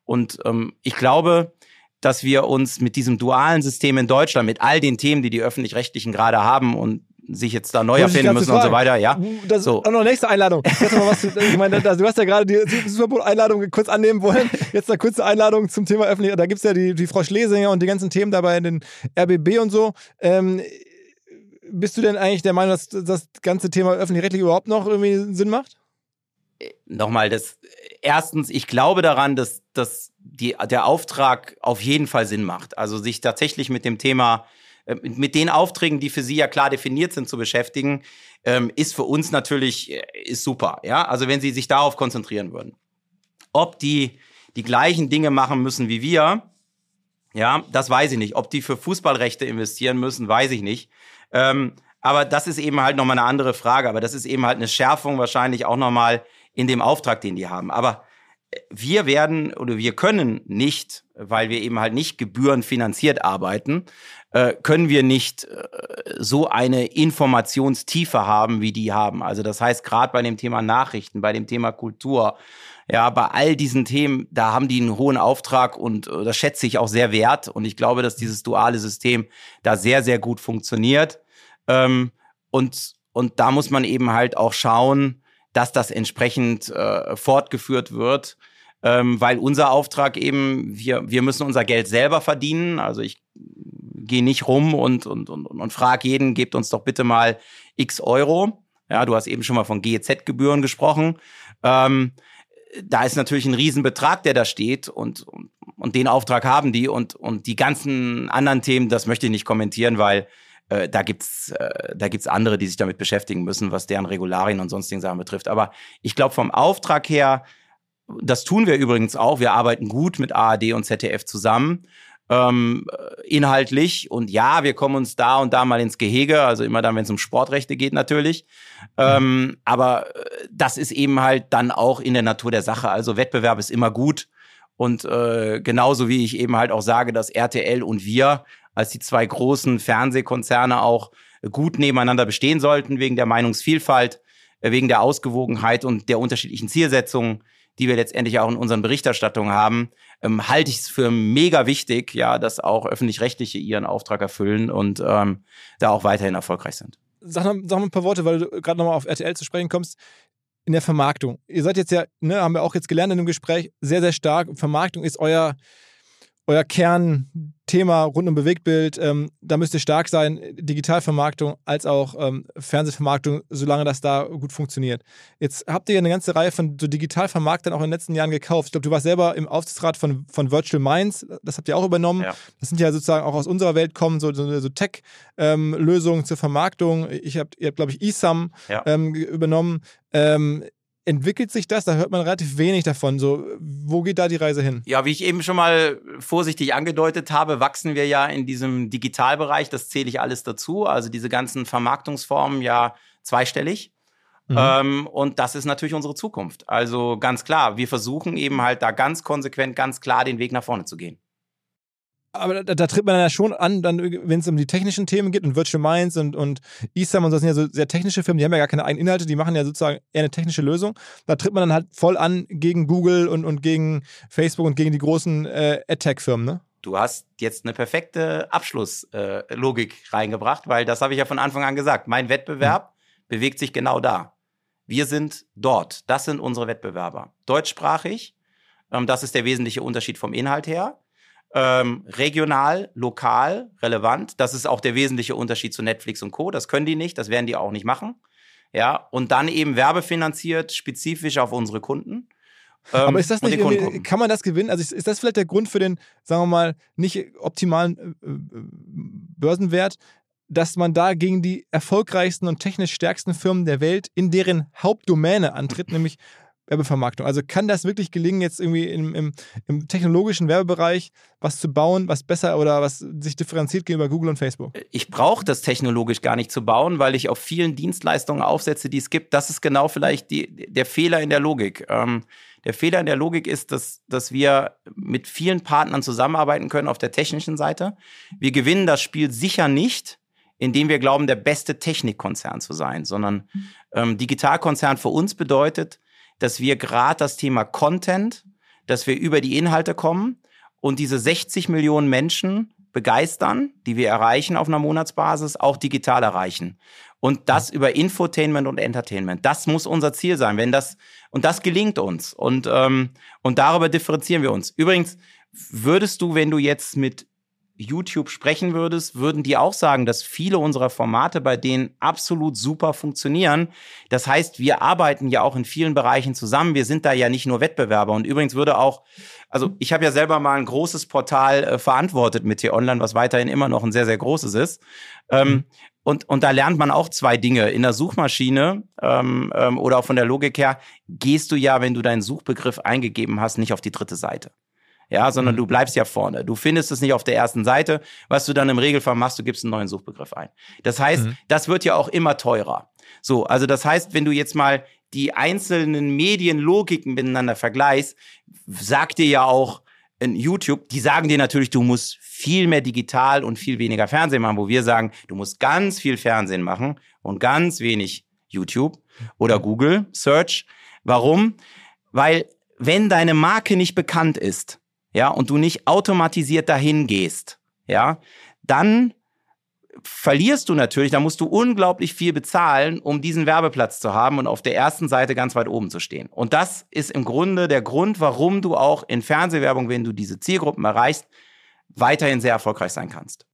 Und ähm, ich glaube, dass wir uns mit diesem dualen System in Deutschland, mit all den Themen, die die öffentlich-rechtlichen gerade haben und sich jetzt da neu erfinden müssen und so weiter, ja. Das so. auch noch nächste Einladung. Was, ich meine, du hast ja gerade die Super Bowl-Einladung kurz annehmen wollen. Jetzt eine kurze Einladung zum Thema öffentlich. Da gibt es ja die, die Frau Schlesinger und die ganzen Themen dabei in den RBB und so. Ähm, bist du denn eigentlich der Meinung, dass das ganze Thema öffentlich-rechtlich überhaupt noch irgendwie Sinn macht? Nochmal, das erstens, ich glaube daran, dass, dass die, der Auftrag auf jeden Fall Sinn macht. Also sich tatsächlich mit dem Thema äh, mit den Aufträgen, die für Sie ja klar definiert sind, zu beschäftigen, ähm, ist für uns natürlich äh, ist super. Ja, also wenn Sie sich darauf konzentrieren würden, ob die die gleichen Dinge machen müssen wie wir, ja, das weiß ich nicht. Ob die für Fußballrechte investieren müssen, weiß ich nicht. Ähm, aber das ist eben halt nochmal eine andere Frage. Aber das ist eben halt eine Schärfung wahrscheinlich auch nochmal in dem Auftrag, den die haben. Aber wir werden oder wir können nicht, weil wir eben halt nicht gebührenfinanziert arbeiten, äh, können wir nicht äh, so eine Informationstiefe haben, wie die haben. Also das heißt, gerade bei dem Thema Nachrichten, bei dem Thema Kultur, ja, bei all diesen Themen, da haben die einen hohen Auftrag und äh, das schätze ich auch sehr wert. Und ich glaube, dass dieses duale System da sehr, sehr gut funktioniert. Ähm, und, und da muss man eben halt auch schauen, dass das entsprechend äh, fortgeführt wird. Ähm, weil unser Auftrag eben, wir, wir müssen unser Geld selber verdienen. Also ich gehe nicht rum und, und, und, und frage jeden, gebt uns doch bitte mal x Euro. Ja, du hast eben schon mal von GEZ-Gebühren gesprochen. Ähm, da ist natürlich ein Riesenbetrag, der da steht und, und, und den Auftrag haben die und, und die ganzen anderen Themen, das möchte ich nicht kommentieren, weil äh, da gibt's äh, gibt's andere, die sich damit beschäftigen müssen, was deren Regularien und sonstigen Sachen betrifft. Aber ich glaube vom Auftrag her, das tun wir übrigens auch. Wir arbeiten gut mit ARD und ZDF zusammen. Ähm, inhaltlich und ja, wir kommen uns da und da mal ins Gehege, also immer dann, wenn es um Sportrechte geht natürlich. Ähm, aber äh, das ist eben halt dann auch in der Natur der Sache. Also Wettbewerb ist immer gut und äh, genauso wie ich eben halt auch sage, dass RTL und wir als die zwei großen Fernsehkonzerne auch gut nebeneinander bestehen sollten, wegen der Meinungsvielfalt, äh, wegen der Ausgewogenheit und der unterschiedlichen Zielsetzungen, die wir letztendlich auch in unseren Berichterstattungen haben, ähm, halte ich es für mega wichtig, ja, dass auch öffentlich-rechtliche ihren Auftrag erfüllen und ähm, da auch weiterhin erfolgreich sind. Sag, noch, sag mal ein paar Worte, weil du gerade nochmal auf RTL zu sprechen kommst. In der Vermarktung. Ihr seid jetzt ja, ne, haben wir auch jetzt gelernt in dem Gespräch, sehr, sehr stark. Vermarktung ist euer, euer Kernthema rund um Bewegtbild. Ähm, da müsst ihr stark sein, Digitalvermarktung als auch ähm, Fernsehvermarktung, solange das da gut funktioniert. Jetzt habt ihr eine ganze Reihe von so Digitalvermarktern auch in den letzten Jahren gekauft. Ich glaube, du warst selber im Aufsichtsrat von, von Virtual Minds, das habt ihr auch übernommen. Ja. Das sind ja sozusagen auch aus unserer Welt kommen, so, so, so Tech-Lösungen ähm, zur Vermarktung. Ich hab, ihr habt, glaube ich, eSum ja. ähm, übernommen. Ähm, entwickelt sich das? Da hört man relativ wenig davon. So, wo geht da die Reise hin? Ja, wie ich eben schon mal vorsichtig angedeutet habe, wachsen wir ja in diesem Digitalbereich. Das zähle ich alles dazu. Also diese ganzen Vermarktungsformen ja zweistellig. Mhm. Ähm, und das ist natürlich unsere Zukunft. Also ganz klar, wir versuchen eben halt da ganz konsequent, ganz klar den Weg nach vorne zu gehen aber da, da, tritt man ja schon an, dann, wenn es um die technischen Themen geht und Virtual Minds und, und eSam und so sind ja so sehr technische Firmen, die haben ja gar keine eigenen Inhalte, die machen ja sozusagen eher eine technische Lösung. Da tritt man dann halt voll an gegen Google und, und gegen Facebook und gegen die großen äh, AdTech-Firmen, ne? Du hast jetzt eine perfekte Abschlusslogik äh, reingebracht, weil das habe ich ja von Anfang an gesagt. Mein Wettbewerb mhm. bewegt sich genau da. Wir sind dort. Das sind unsere Wettbewerber. Deutschsprachig. Ähm, das ist der wesentliche Unterschied vom Inhalt her ähm, regional, lokal, relevant. Das ist auch der wesentliche Unterschied zu Netflix und Co. Das können die nicht, das werden die auch nicht machen. Ja, und dann eben werbefinanziert, spezifisch auf unsere Kunden. Ähm, Aber ist das nicht kann man das gewinnen? Also ist- ist das vielleicht der Grund für den, sagen wir mal, nicht optimalen äh, äh, Börsenwert, dass man da gegen die erfolgreichsten und technisch stärksten Firmen der Welt in deren Hauptdomäne antritt, nämlich Werbevermarktung. Also kann das wirklich gelingen, jetzt irgendwie im, im, im technologischen Werbebereich was zu bauen, was besser oder was sich differenziert gegenüber Google und Facebook? ich brauche das technologisch gar nicht zu bauen, weil ich auf vielen Dienstleistungen aufsetze, die es gibt. Das ist genau vielleicht die, der Fehler in der Logik. Ähm, der Fehler in der Logik ist, dass, dass wir mit vielen Partnern zusammenarbeiten können auf der technischen Seite. Wir gewinnen das Spiel sicher nicht, indem wir glauben, der beste Technikkonzern zu sein, sondern ähm, Digitalkonzern für uns bedeutet, dass wir gerade das Thema Content, dass wir über die Inhalte kommen und diese 60 Millionen Menschen begeistern, die wir erreichen auf einer Monatsbasis, auch digital erreichen. Und das über Infotainment und Entertainment. Das muss unser Ziel sein. Wenn das, und das gelingt uns. Und, ähm, und darüber differenzieren wir uns. Übrigens, würdest du, wenn du jetzt mit YouTube sprechen würdest, würden die auch sagen, dass viele unserer Formate bei denen absolut super funktionieren. Das heißt, wir arbeiten ja auch in vielen Bereichen zusammen. Wir sind da ja nicht nur Wettbewerber. Und übrigens würde auch, also ich habe ja selber mal ein großes Portal äh, verantwortet mit T-Online, was weiterhin immer noch ein sehr, sehr großes ist. Ähm, und, und da lernt man auch zwei Dinge. In der Suchmaschine ähm, ähm, oder auch von der Logik her, gehst du ja, wenn du deinen Suchbegriff eingegeben hast, nicht auf die dritte Seite ja, sondern du bleibst ja vorne. Du findest es nicht auf der ersten Seite. Was du dann im Regelfall machst, du gibst einen neuen Suchbegriff ein. Das heißt, das wird ja auch immer teurer. So, also das heißt, wenn du jetzt mal die einzelnen Medienlogiken miteinander vergleichst, sagt dir ja auch in YouTube, die sagen dir natürlich, du musst viel mehr digital und viel weniger Fernsehen machen, wo wir sagen, du musst ganz viel Fernsehen machen und ganz wenig YouTube oder Google Search. Warum? Weil wenn deine Marke nicht bekannt ist, ja, und du nicht automatisiert dahin gehst, ja, dann verlierst du natürlich, da musst du unglaublich viel bezahlen, um diesen Werbeplatz zu haben und auf der ersten Seite ganz weit oben zu stehen. Und das ist im Grunde der Grund, warum du auch in Fernsehwerbung, wenn du diese Zielgruppen erreichst, weiterhin sehr erfolgreich sein kannst.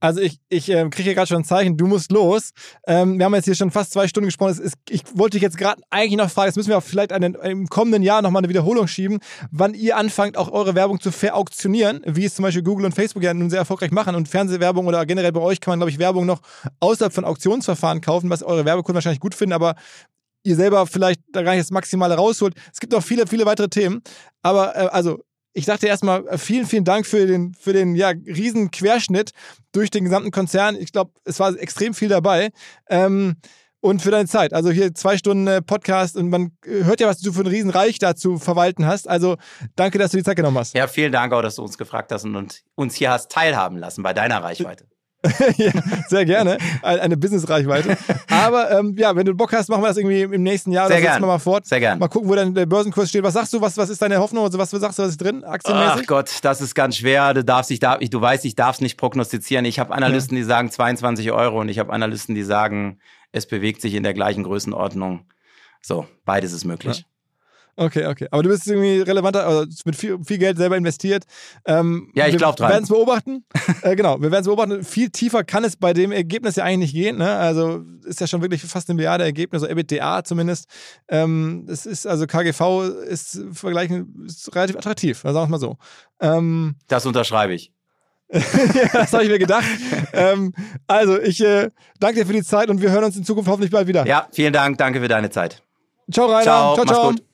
Also ich, ich ähm, kriege hier gerade schon ein Zeichen, du musst los. Ähm, wir haben jetzt hier schon fast zwei Stunden gesprochen. Es ist, ich wollte dich jetzt gerade eigentlich noch fragen, das müssen wir auch vielleicht einen, im kommenden Jahr nochmal eine Wiederholung schieben, wann ihr anfangt, auch eure Werbung zu verauktionieren, wie es zum Beispiel Google und Facebook ja nun sehr erfolgreich machen. Und Fernsehwerbung oder generell bei euch kann man, glaube ich, Werbung noch außerhalb von Auktionsverfahren kaufen, was eure Werbekunden wahrscheinlich gut finden, aber ihr selber vielleicht da gar nicht das Maximale rausholt. Es gibt noch viele, viele weitere Themen. Aber äh, also ich dachte erstmal äh, vielen, vielen Dank für den, für den ja, riesen Querschnitt durch den gesamten Konzern. Ich glaube, es war extrem viel dabei. Ähm, und für deine Zeit. Also hier zwei Stunden äh, Podcast und man äh, hört ja, was du für ein Riesenreich da zu verwalten hast. Also danke, dass du die Zeit genommen hast. Ja, vielen Dank auch, dass du uns gefragt hast und und uns hier hast teilhaben lassen bei deiner Reichweite. ja, sehr gerne. Ein- Eine Business-Reichweite. Aber ähm, ja, wenn du Bock hast, machen wir das irgendwie im nächsten Jahr Sehr oder setzen gern. wir mal fort. Sehr. Mal gucken, wo dann der Börsenkurs steht. Was sagst du? Was, was ist deine Hoffnung? Also was sagst du, was ist drin? Aktienmäßig? Ach Gott, das ist ganz schwer. Du darfst, ich darf, ich, du weißt, ich darf es nicht prognostizieren. Ich habe Analysten, die sagen 22 Euro und ich habe Analysten, die sagen, es bewegt sich in der gleichen Größenordnung. So, beides ist möglich. Okay, okay. Aber du bist irgendwie relevanter, also mit viel, viel Geld selber investiert. Ähm, Ja, ich glaub dran. Wir werden es beobachten. äh, genau, wir werden es beobachten. Viel tiefer kann es bei dem Ergebnis ja eigentlich nicht gehen. Ne? Also ist ja schon wirklich fast eine Milliarde Ergebnis, also EBITDA zumindest. Ähm, es ist, also KGV ist vergleichen, ist relativ attraktiv, sagen wir es mal so. Ähm, Das unterschreibe ich. ja, das habe ich mir gedacht. ähm, also, ich äh, danke dir für die Zeit und wir hören uns in Zukunft hoffentlich bald wieder. Ja, vielen Dank. Danke für deine Zeit. Ciao, Rainer. Ciao, ciao. mach's ciao. gut.